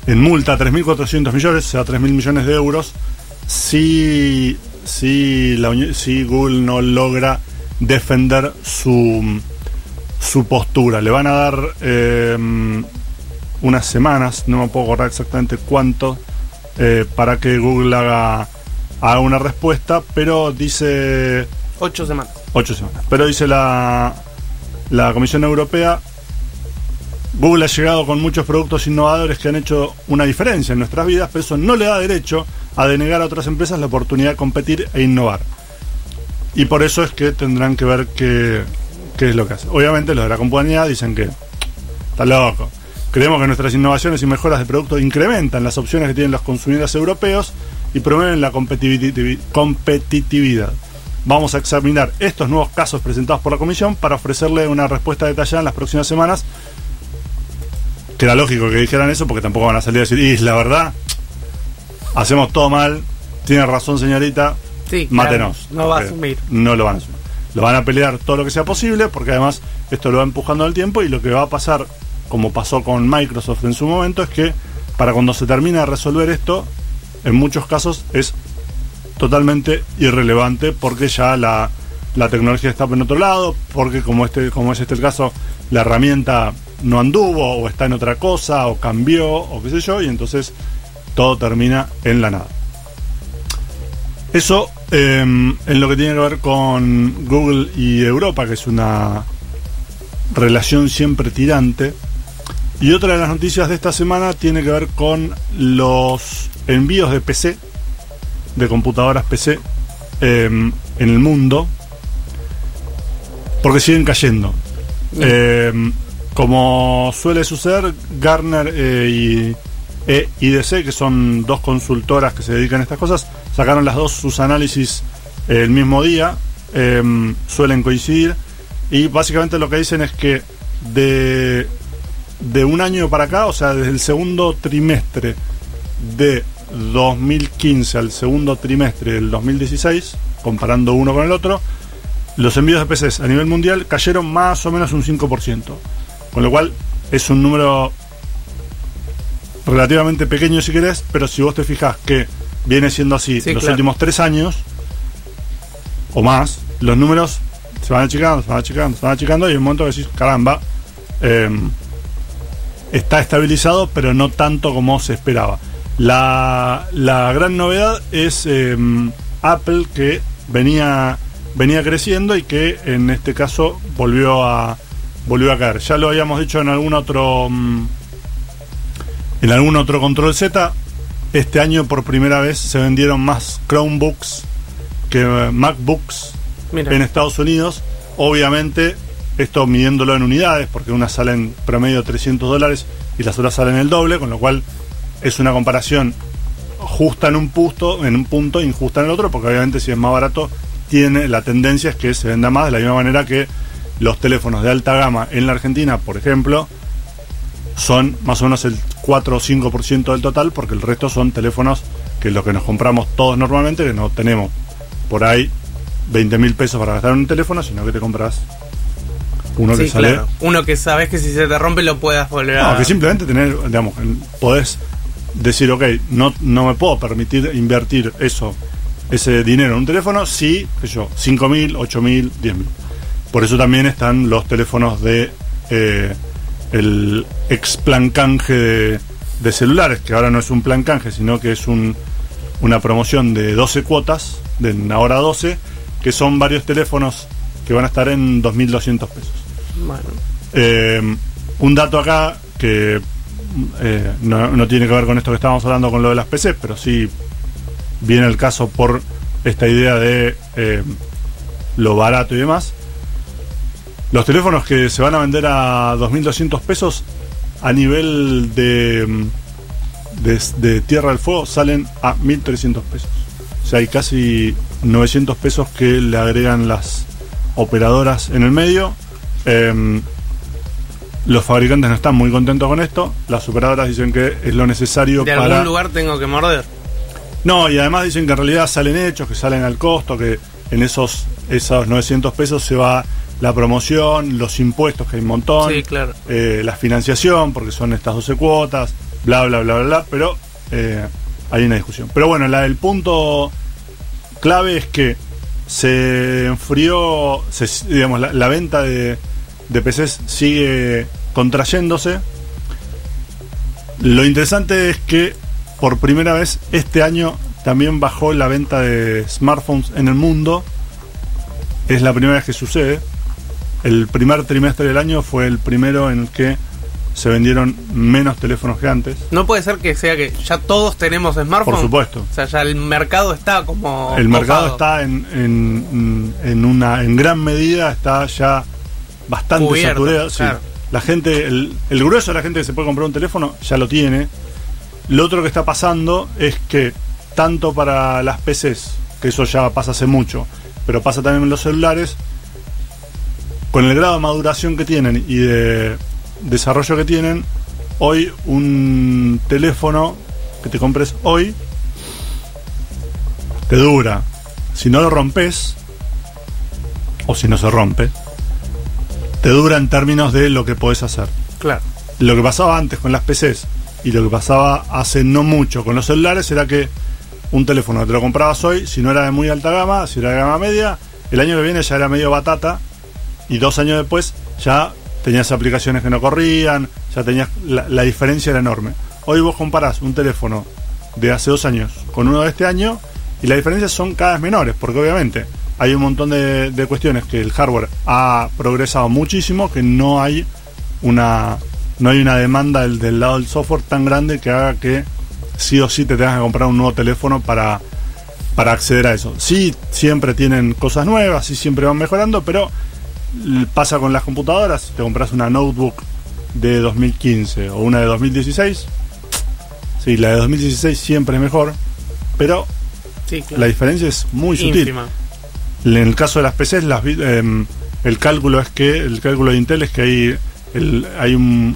en multa, 3.400 millones, o sea, 3 mil millones de euros, si, si Google no logra defender su, su postura. Le van a dar eh, unas semanas, no me puedo acordar exactamente cuánto, eh, para que Google haga, haga una respuesta, pero dice Ocho semanas. ocho semanas. Pero dice la, la Comisión Europea, Google ha llegado con muchos productos innovadores que han hecho una diferencia en nuestras vidas, pero eso no le da derecho a denegar a otras empresas la oportunidad de competir e innovar. Y por eso es que tendrán que ver qué, qué es lo que hace. Obviamente los de la compañía dicen que está loco. Creemos que nuestras innovaciones y mejoras de producto incrementan las opciones que tienen los consumidores europeos y promueven la competitivi- competitividad. Vamos a examinar estos nuevos casos presentados por la Comisión para ofrecerle una respuesta detallada en las próximas semanas. Que era lógico que dijeran eso porque tampoco van a salir a decir, y la verdad, hacemos todo mal, tiene razón señorita, Sí, mátenos. claro, no va a asumir. No lo van a asumir. Lo van a pelear todo lo que sea posible porque además esto lo va empujando al tiempo y lo que va a pasar, como pasó con Microsoft en su momento, es que para cuando se termine de resolver esto, en muchos casos es totalmente irrelevante porque ya la, la tecnología está en otro lado, porque como este como es este el caso, la herramienta no anduvo o está en otra cosa o cambió o qué sé yo y entonces todo termina en la nada. Eso eh, en lo que tiene que ver con Google y Europa, que es una relación siempre tirante. Y otra de las noticias de esta semana tiene que ver con los envíos de PC, de computadoras PC, eh, en el mundo, porque siguen cayendo. Eh, como suele suceder, Garner eh, y e IDC, que son dos consultoras que se dedican a estas cosas, sacaron las dos sus análisis eh, el mismo día, eh, suelen coincidir, y básicamente lo que dicen es que de, de un año para acá, o sea, desde el segundo trimestre de 2015 al segundo trimestre del 2016, comparando uno con el otro, los envíos de PCs a nivel mundial cayeron más o menos un 5%. Con lo cual es un número relativamente pequeño si querés, pero si vos te fijas que viene siendo así Sí, los claro. últimos tres años o más, los números se van achicando, se van achicando, se van achicando y en un momento que decís, caramba, eh, está estabilizado, pero no tanto como se esperaba. La, la gran novedad es eh, Apple que venía, venía creciendo y que en este caso volvió a, volvió a caer. Ya lo habíamos dicho en algún otro mm, en algún otro control Z. Este año por primera vez se vendieron más Chromebooks que eh, MacBooks Mira. en Estados Unidos. Obviamente, esto midiéndolo en unidades, porque unas salen promedio 300 dólares y las otras salen el doble, con lo cual es una comparación justa en un punto, en un punto, injusta en el otro, porque obviamente si es más barato, tiene la tendencia es que se venda más, de la misma manera que los teléfonos de alta gama en la Argentina, por ejemplo, son más o menos el 4 o 5% del total, porque el resto son teléfonos que lo que nos compramos todos normalmente, que no tenemos por ahí 20 mil pesos para gastar en un teléfono, sino que te compras uno que sale. claro. Uno que sabes que si se te rompe lo puedas volver a. No, que simplemente tener, digamos, podés decir, ok, no, no me puedo permitir invertir eso, ese dinero en un teléfono, sí, qué sé yo, 5 mil, 8 mil, 10 mil. Por eso también están los teléfonos de eh, el ex plan canje de, de celulares, que ahora no es un plan canje, sino que es un, una promoción de 12 cuotas, de ahora 12, que son varios teléfonos que van a estar en 2.200 pesos. Bueno. Eh, un dato acá que eh, no, no tiene que ver con esto que estábamos hablando con lo de las PCs, pero sí viene el caso por esta idea de eh, lo barato y demás. Los teléfonos que se van a vender a 2.200 pesos a nivel de, mm, de, de Tierra del Fuego salen a 1.300 pesos. O sea, hay casi 900 pesos que le agregan las operadoras en el medio. Em, los fabricantes no están muy contentos con esto. Las operadoras dicen que es lo necesario De para. algún lugar tengo que morder. No, y además dicen que en realidad salen hechos, que salen al costo, que en esos, esos 900 pesos se va la promoción, los impuestos, que hay un montón, Sí, claro. eh, la financiación, porque son estas 12 cuotas, bla, bla, bla, bla, bla, pero eh, hay una discusión. Pero bueno, la, el punto clave es que se enfrió, se, digamos, la, la venta de, de PCs sigue contrayéndose. Lo interesante es que por primera vez este año también bajó la venta de smartphones en el mundo. Es la primera vez que sucede. El primer trimestre del año fue el primero en el que se vendieron menos teléfonos que antes. No puede ser que sea que ya todos tenemos smartphone. Por supuesto. O sea, ya el mercado está como. El mercado está en, en, en una en gran medida está ya bastante Cubierto, saturado. sí. claro. La gente, el, el grueso de la gente que se puede comprar un teléfono ya lo tiene. Lo otro que está pasando es que tanto para las PCs, que eso ya pasa hace mucho, pero pasa también en los celulares, con el grado de maduración que tienen y de desarrollo que tienen, hoy un teléfono que te compres hoy te dura. Si no lo rompes, o si no se rompe, te dura en términos de lo que podés hacer. Claro. Lo que pasaba antes con las PCs y lo que pasaba hace no mucho con los celulares era que un teléfono que te lo comprabas hoy, si no era de muy alta gama, si era de gama media, el año que viene ya era medio batata y dos años después ya tenías aplicaciones que no corrían, ya tenías la, la diferencia era enorme. Hoy vos comparás un teléfono de hace dos años con uno de este año y las diferencias son cada vez menores, porque obviamente hay un montón de, de cuestiones que el hardware ha progresado muchísimo, que no hay una no hay una demanda del, del lado del software tan grande que haga que sí o sí te tengas que comprar un nuevo teléfono para, para acceder a eso. Sí, siempre tienen cosas nuevas, sí siempre van mejorando, pero pasa con las computadoras, si te compras una notebook de 2015 o una de 2016, sí, la de 2016 siempre es mejor, pero Sí, claro. la diferencia es muy sutil. En el caso de las PCs, las, em, el cálculo es que el cálculo de Intel es que hay el- hay un-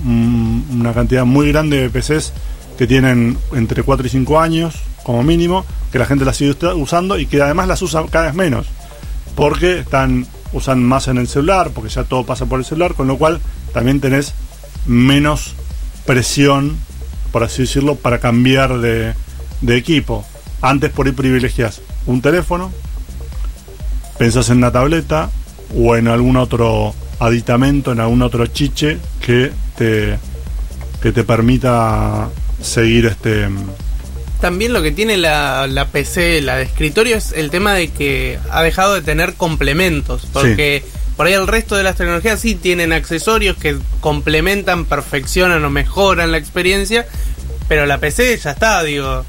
un- una cantidad muy grande de PCs que tienen entre 4 y 5 años como mínimo, que la gente las sigue usando y que además las usa cada vez menos, porque están usan más en el celular, porque ya todo pasa por el celular, con lo cual también tenés menos presión, por así decirlo, para cambiar de, de equipo. Antes por ahí privilegias un teléfono, pensás en una tableta o en algún otro aditamento, en algún otro chiche que te, que te permita seguir este También lo que tiene la, la PC, la de escritorio, es el tema de que ha dejado de tener complementos. Porque por ahí el resto de las tecnologías sí tienen accesorios que complementan, perfeccionan o mejoran la experiencia. Pero la PC ya está, digo.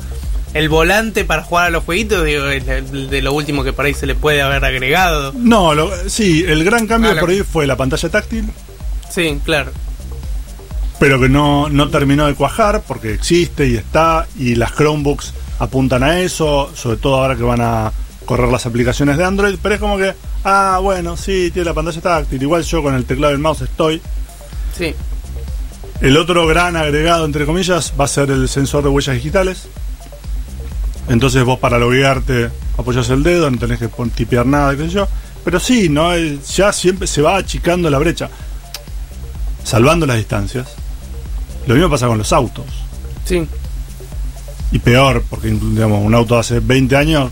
El volante para jugar a los jueguitos, digo, es de lo último que por ahí se le puede haber agregado. No, lo- sí, el gran cambio Ah, por ahí fue la pantalla táctil, Sí, claro. Pero que no, no terminó de cuajar porque existe y está y las Chromebooks apuntan a eso, sobre todo ahora que van a correr las aplicaciones de Android, pero es como que, ah, bueno, sí, tiene la pantalla táctil, igual yo con el teclado y el mouse estoy, Sí. El otro gran agregado, entre comillas, va a ser el sensor de huellas digitales. Entonces vos para loguearte apoyas el dedo, no tenés que tipear nada, qué sé yo. Pero sí, no ya siempre se va achicando la brecha, salvando las distancias. Lo mismo pasa con los autos. Sí. Y peor, porque digamos, un auto hace 20 años,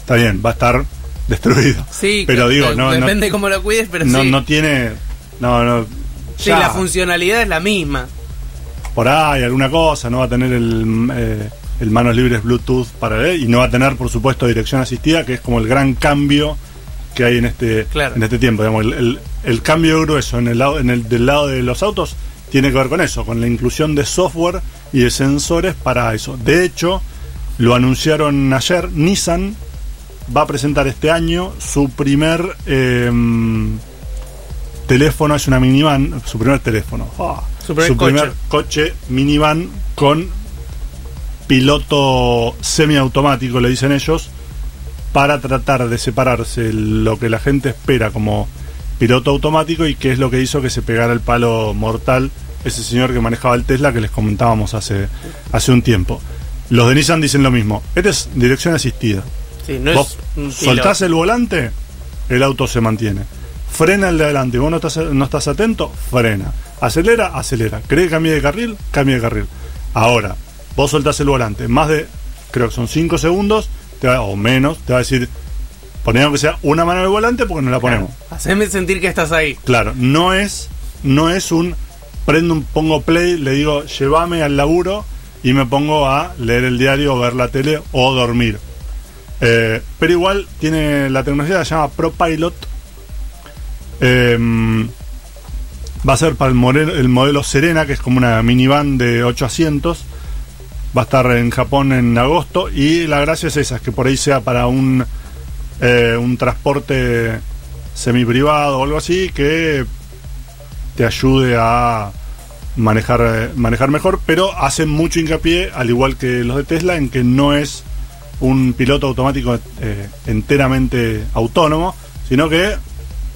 está bien, va a estar destruido. Sí, pero que- digo, que no, no, depende cómo lo cuides, pero no, sí. no tiene. No, no. sí, ya, la funcionalidad es la misma. por ahí, alguna cosa, no va a tener el, eh, el manos libres Bluetooth para él y no va a tener, por supuesto, dirección asistida, que es como el gran cambio que hay en este, Claro. en este tiempo. Digamos, el, el- el cambio grueso en el, lado, en el del lado de los autos tiene que ver con eso, con la inclusión de software y de sensores para eso. De hecho, lo anunciaron ayer, Nissan va a presentar este año su primer em, teléfono, es una minivan, su primer teléfono. Ah, Su primer coche. coche minivan con piloto semiautomático, le dicen ellos, para tratar de separarse lo que la gente espera como piloto automático y qué es lo que hizo que se pegara el palo mortal ese señor que manejaba el Tesla que les comentábamos hace, hace un tiempo. Los de Nissan dicen lo mismo. Esta es dirección asistida. Sí, no vos es soltás el volante, el auto se mantiene. Frena el de adelante, vos no estás, no estás atento, frena. Acelera, acelera. ¿Cree que cambie de carril? Cambie de carril. Ahora, vos soltás el volante, más de, creo que son 5 segundos, te va- o menos, te va a decir, ponemos que sea una mano el volante porque no la ponemos. Haceme sentir que estás ahí. Claro, no es, no es un prendo un pongo play, le digo llévame al laburo y me pongo a leer el diario, ver la tele o dormir. Eh, pero igual tiene la tecnología se llama ProPilot. Em, va a ser para el modelo, el modelo Serena, que es como una minivan de 8 asientos. Va a estar en Japón en agosto. Y la gracia es esa, es que por ahí sea para un, eh, un transporte semi privado o algo así que te ayude a manejar manejar mejor, pero hacen mucho hincapié, al igual que los de Tesla, en que no es un piloto automático eh, enteramente autónomo, sino que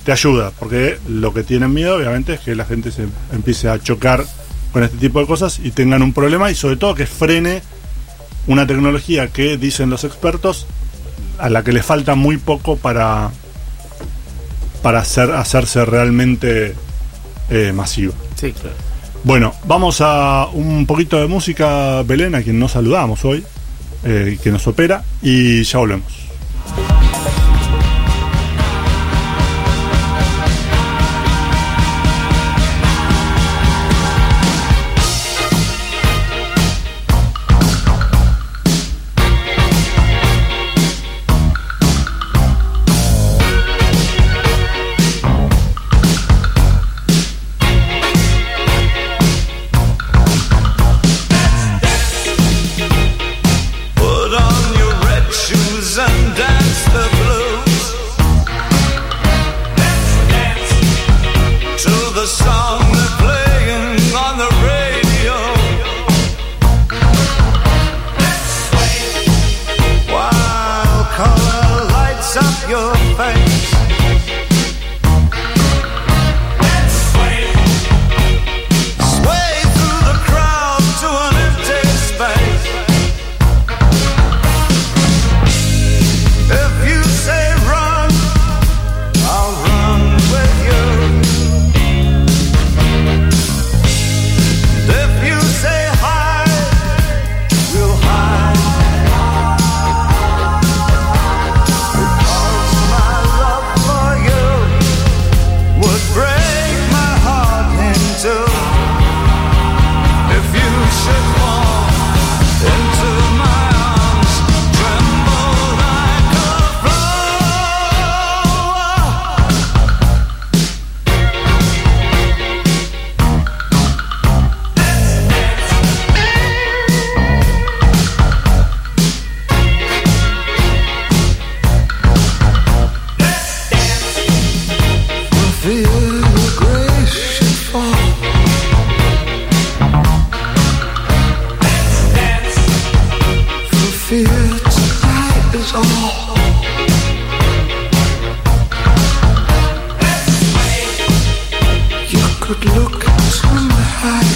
te ayuda, porque lo que tienen miedo, obviamente, es que la gente se empiece a chocar con este tipo de cosas y tengan un problema y sobre todo que frene una tecnología que dicen los expertos a la que le falta muy poco para para hacer, hacerse realmente eh, masiva. Sí, claro. Bueno, vamos a un poquito de música, Belén, a quien no saludamos hoy, eh, que nos opera, y ya volvemos.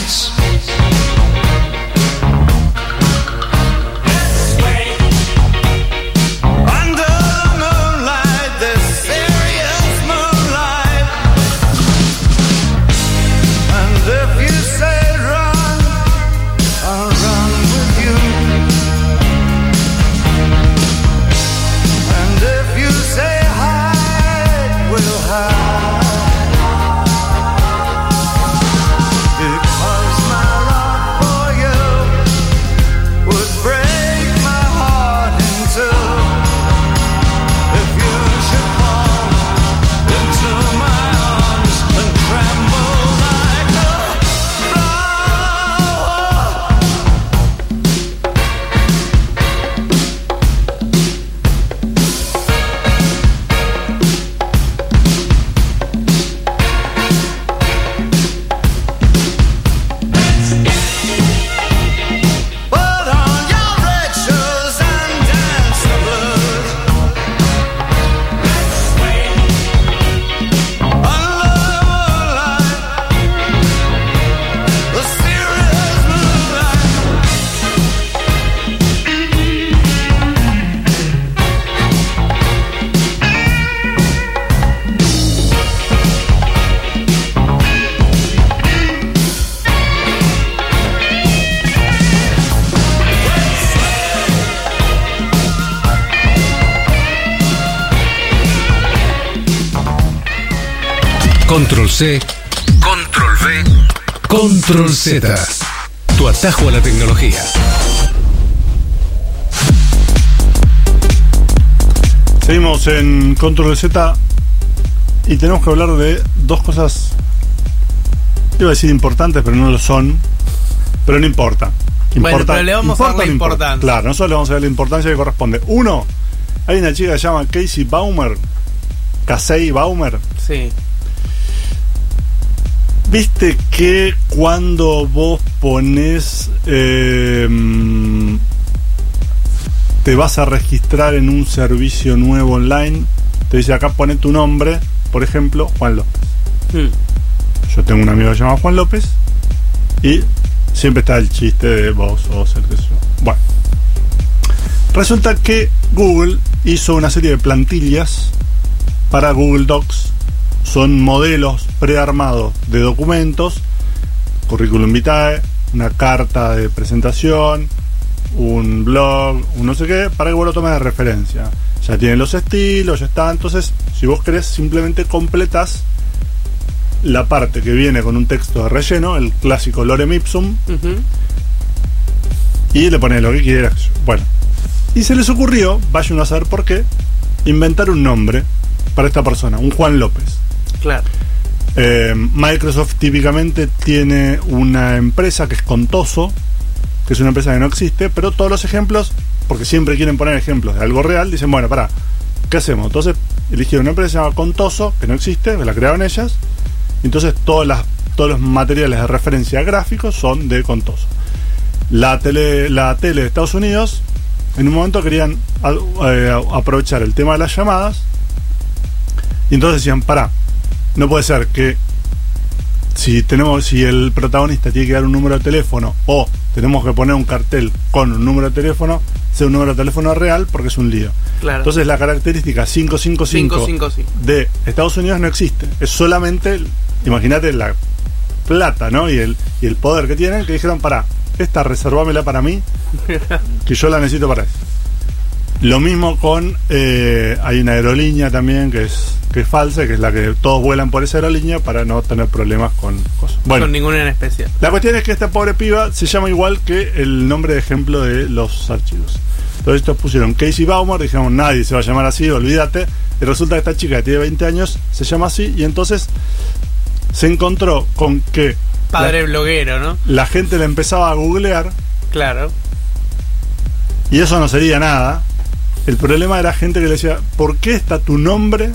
Voice. C, Control V, Control Z. Tu atajo a la tecnología. Seguimos en Control Z y tenemos que hablar de dos cosas, iba a decir importantes, pero no lo son, pero no importa. Bueno, pero le vamos a dar importa la no importa? importancia. Claro, nosotros le vamos a dar la importancia que corresponde. Uno, hay una chica que se llama Casey Baumer, Casey Baumer, Sí. Viste que cuando vos pones. eh, te vas a registrar en un servicio nuevo online, te dice acá pone tu nombre, por ejemplo, Juan López. Hmm. Yo tengo un amigo que se llama Juan López y siempre está el chiste de vos o ser que sé yo. Bueno, resulta que Google hizo una serie de plantillas para Google Docs. Son modelos prearmados de documentos, currículum vitae, una carta de presentación, un blog, un no sé qué, para que vos lo tomes de referencia. Ya tienen los estilos, ya está. Entonces, si vos querés, simplemente completas la parte que viene con un texto de relleno, el clásico lorem ipsum, y le pones lo que quieras. Bueno, y se les ocurrió, vaya uno a saber por qué, inventar un nombre para esta persona, un Juan López. Claro. Eh, Microsoft típicamente tiene una empresa que es Contoso, que es una empresa que no existe, pero todos los ejemplos, porque siempre quieren poner ejemplos de algo real, dicen, bueno, pará, ¿qué hacemos? Entonces eligieron una empresa que se llama Contoso, que no existe, que la crearon ellas, entonces todos los materiales de referencia gráficos son de Contoso. La tele, la tele de Estados Unidos, en un momento querían eh, aprovechar el tema de las llamadas, y entonces decían, pará, no puede ser que si tenemos si el protagonista tiene que dar un número de teléfono o tenemos que poner un cartel con un número de teléfono sea un número de teléfono real porque es un lío Claro. entonces la característica 555 555. de Estados Unidos no existe es solamente imagínate la plata no y el y el poder que tienen que dijeron para esta reservámela para mí que yo la necesito para eso lo mismo con eh, hay una aerolínea también que es que es falsa que es la que todos vuelan por esa aerolínea para no tener problemas con cosas bueno Con ninguna en especial. la cuestión es que esta pobre piba se llama igual que el nombre de ejemplo de los archivos. Entonces estos pusieron Casey Baumer, dijeron nadie se va a llamar así, olvídate. Y resulta que esta chica que tiene 20 años se llama así y entonces se encontró con que Padre bloguero, ¿no? la, la gente le empezaba a googlear Claro. y eso no sería nada. El problema era gente que le decía, ¿por qué está tu nombre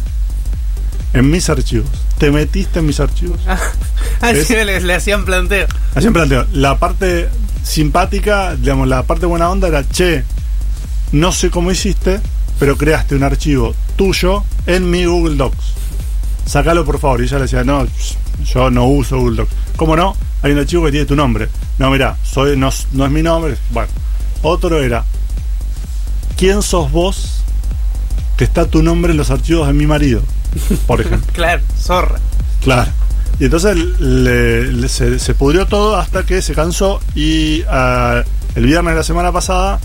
en mis archivos? ¿Te metiste en mis archivos? Así Es- le, le hacían planteo. Así planteo. La parte simpática, digamos, la parte buena onda era, che, no sé cómo hiciste, pero creaste un archivo tuyo en mi Google Docs. Sácalo por favor. Y ella le decía, no, yo no uso Google Docs. ¿Cómo no? Hay un archivo que tiene tu nombre. No, mira, soy, no, no es mi nombre. Bueno, otro era, ¿quién sos vos que está tu nombre en los archivos de mi marido? Por ejemplo. Claro, zorra. Claro. Y entonces le- le- se, se pudrió todo hasta que se cansó y ah, el viernes de la semana pasada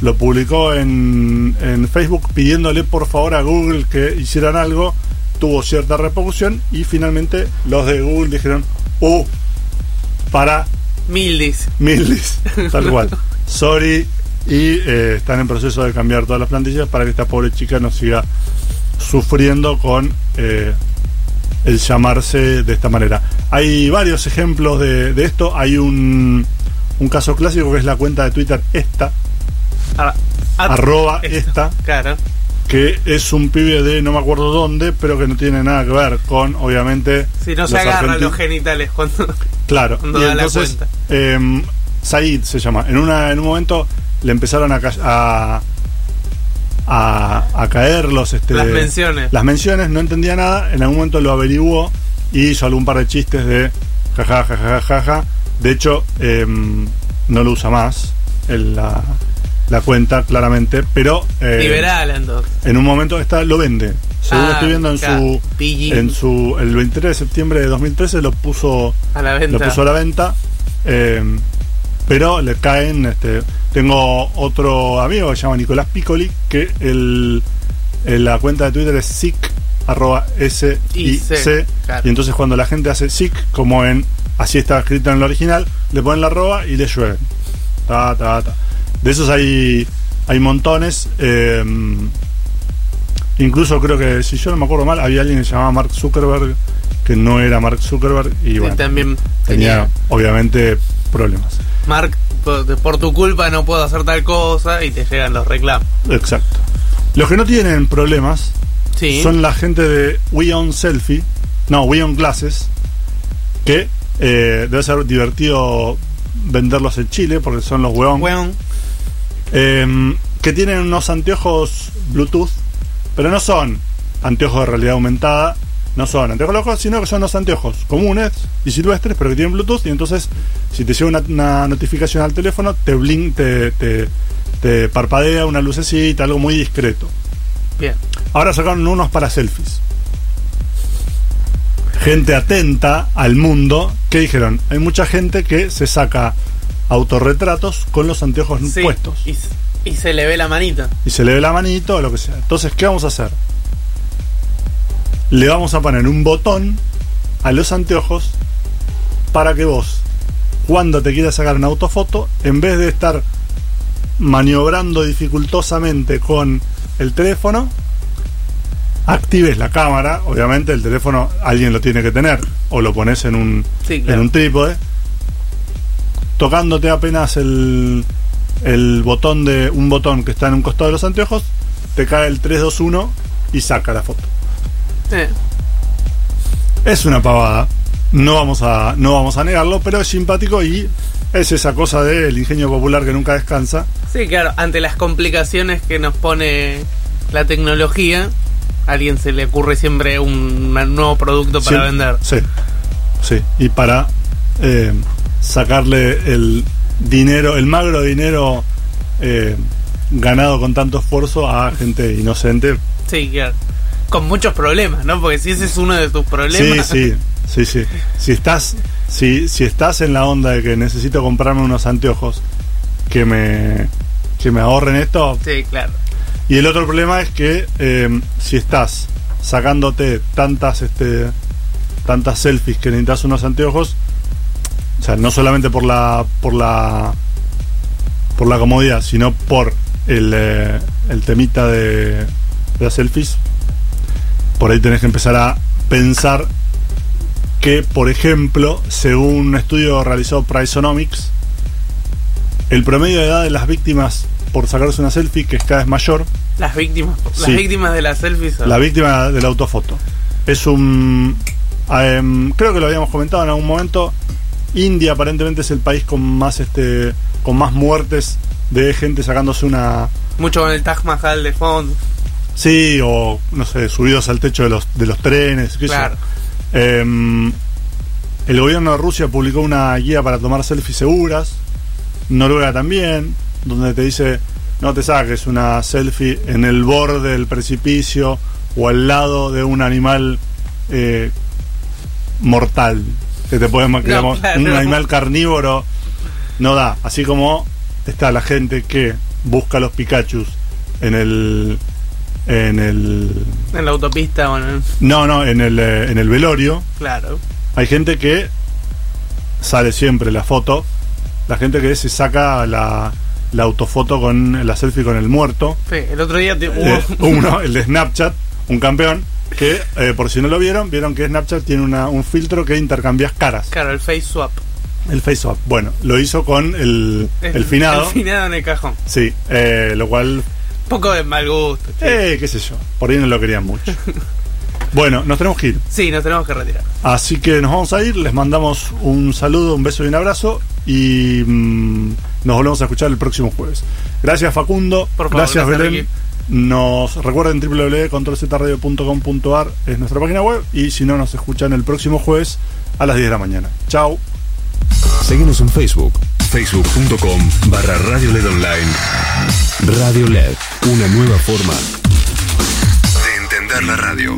lo publicó en, en Facebook pidiéndole por favor a Google que hicieran algo. Tuvo cierta repercusión y finalmente los de Google dijeron, uh, para Mildis. Mildis, tal cual. Sorry. Y eh, están en proceso de cambiar todas las plantillas para que esta pobre chica no siga sufriendo con eh, el llamarse de esta manera. Hay varios ejemplos de, de esto. Hay un, un caso clásico que es la cuenta de Twitter esta, Ah, ah, arroba esta, Claro. que es un pibe de no me acuerdo dónde, pero que no tiene nada que ver con, obviamente, Si no se los agarra argenti- los genitales cuando. Claro, Cuando y da la entonces cuenta. eh, Said se llama. En una en un momento le empezaron a a, a, a caer los este, Las menciones. Las menciones, no entendía nada. En algún momento lo averiguó y hizo algún par de chistes de jaja jaja jaja. De hecho, eh, no lo usa más en la, la cuenta claramente, pero eh, Liberal, entonces. en un momento está lo vende. Según Ah, estoy viendo en su PG. en su el 23 de septiembre de 2013 lo puso A la lo venta. puso a la venta eh, pero le caen este tengo otro amigo que se llama Nicolás Piccoli que el, el- la cuenta de Twitter es sick arroba S I IC, C. claro. Y entonces cuando la gente hace SIC, como en así está escrito en el original, le ponen la arroba y le llueven. Ta, ta, ta. De esos hay, hay montones. eh, incluso creo que, si yo no me acuerdo mal, había alguien que se llamaba Mark Zuckerberg, que no era Mark Zuckerberg, y bueno, también tenía tenía obviamente problemas. Mark, por, por tu culpa no puedo hacer tal cosa y te llegan los reclamos. Exacto. Los que no tienen problemas Sí. son la gente de We On Selfie, no, We On Glasses, que eh, debe ser divertido venderlos en Chile porque son los weón. Weón. Eh, que tienen unos anteojos Bluetooth, pero no son anteojos de realidad aumentada, no son anteojos locos, sino que son los anteojos comunes y silvestres, pero que tienen Bluetooth. Y entonces, si te llega una, una notificación al teléfono, te, blink, te, te, te parpadea una lucecita, algo muy discreto. Bien. Ahora sacaron unos para selfies. Gente atenta al mundo. que dijeron? Hay mucha gente que se saca autorretratos con los anteojos Sí. puestos. Y, y se le ve la manita. Y se le ve la manito o lo que sea. Entonces, ¿qué vamos a hacer? Le vamos a poner un botón a los anteojos para que vos, cuando te quieras sacar una autofoto, en vez de estar maniobrando dificultosamente con el teléfono, actives la cámara. Obviamente, el teléfono alguien lo tiene que tener, o lo pones en un, Sí, en un trípode, tocándote apenas el, el botón de un botón que está en un costado de los anteojos, te cae el 321 y saca la foto. Eh, Es una pavada. No vamos a no vamos a negarlo, pero es simpático y es esa cosa del ingenio popular que nunca descansa. Sí, claro, ante las complicaciones que nos pone la tecnología, a alguien se le ocurre siempre un nuevo producto para Sí, vender. Sí. Sí, y para eh, sacarle el dinero, el magro dinero eh, ganado con tanto esfuerzo a gente inocente. Sí, claro. Con muchos problemas, ¿no? Porque si ese es uno de tus Sí, problemas. sí, sí, sí. Si estás, si, si estás en la onda de que necesito comprarme unos anteojos que me, que me ahorren esto, Sí, claro. Y el otro problema es que eh, si estás sacándote tantas este tantas selfies que necesitas unos anteojos, o sea, no solamente por la por la por la comodidad, sino por el, eh, el temita de, de las selfies, por ahí tenés que empezar a pensar que, por ejemplo, según un estudio realizado por Priceonomics, el promedio de edad de las víctimas por sacarse una selfie, que es cada vez mayor, Las víctimas, las Sí. víctimas de las selfies son- la víctima de la autofoto. Es un. em, creo que lo habíamos comentado en algún momento. India aparentemente es el país con más este con más muertes de gente sacándose una. mucho con el Taj Mahal de fondo. Sí, o no sé, subidos al techo de los, de los trenes. qué. Claro. Em, el gobierno de Rusia publicó una guía para tomar selfies seguras. Noruega también, donde te dice no te saques una selfie en el borde del precipicio o al lado de un animal eh, mortal que te puede digamos, claro. un animal carnívoro no da así como está la gente que busca los Pikachus en el en el En la autopista, bueno, no no en el eh, en el velorio claro. hay gente que sale siempre la foto, la gente que se saca la, la autofoto con la selfie con el muerto. Sí, el otro día te- hubo- Eh, uno, el de Snapchat, un campeón, que eh, por si no lo vieron, vieron que Snapchat tiene una, un filtro que intercambias caras, claro, el face swap. el face swap. Bueno, lo hizo con el, el finado. El finado en el cajón. Sí, eh, lo cual, Poco de mal gusto. che. eh, qué sé yo, por ahí no lo querían mucho. Bueno, nos tenemos que ir. Sí, nos tenemos que retirar. Así que nos vamos a ir, les mandamos un saludo, un beso y un abrazo y mm, nos volvemos a escuchar el próximo jueves. Gracias Facundo, Por favor, gracias gracias, Belén. Ricky. Nos recuerden www.controlzradio.com.ar es nuestra página web y si no nos escuchan el próximo jueves a las 10 de la mañana. Chao. Seguimos en Facebook, facebook.com barra Radio LED Online. Radio LED, una nueva forma de entender la radio.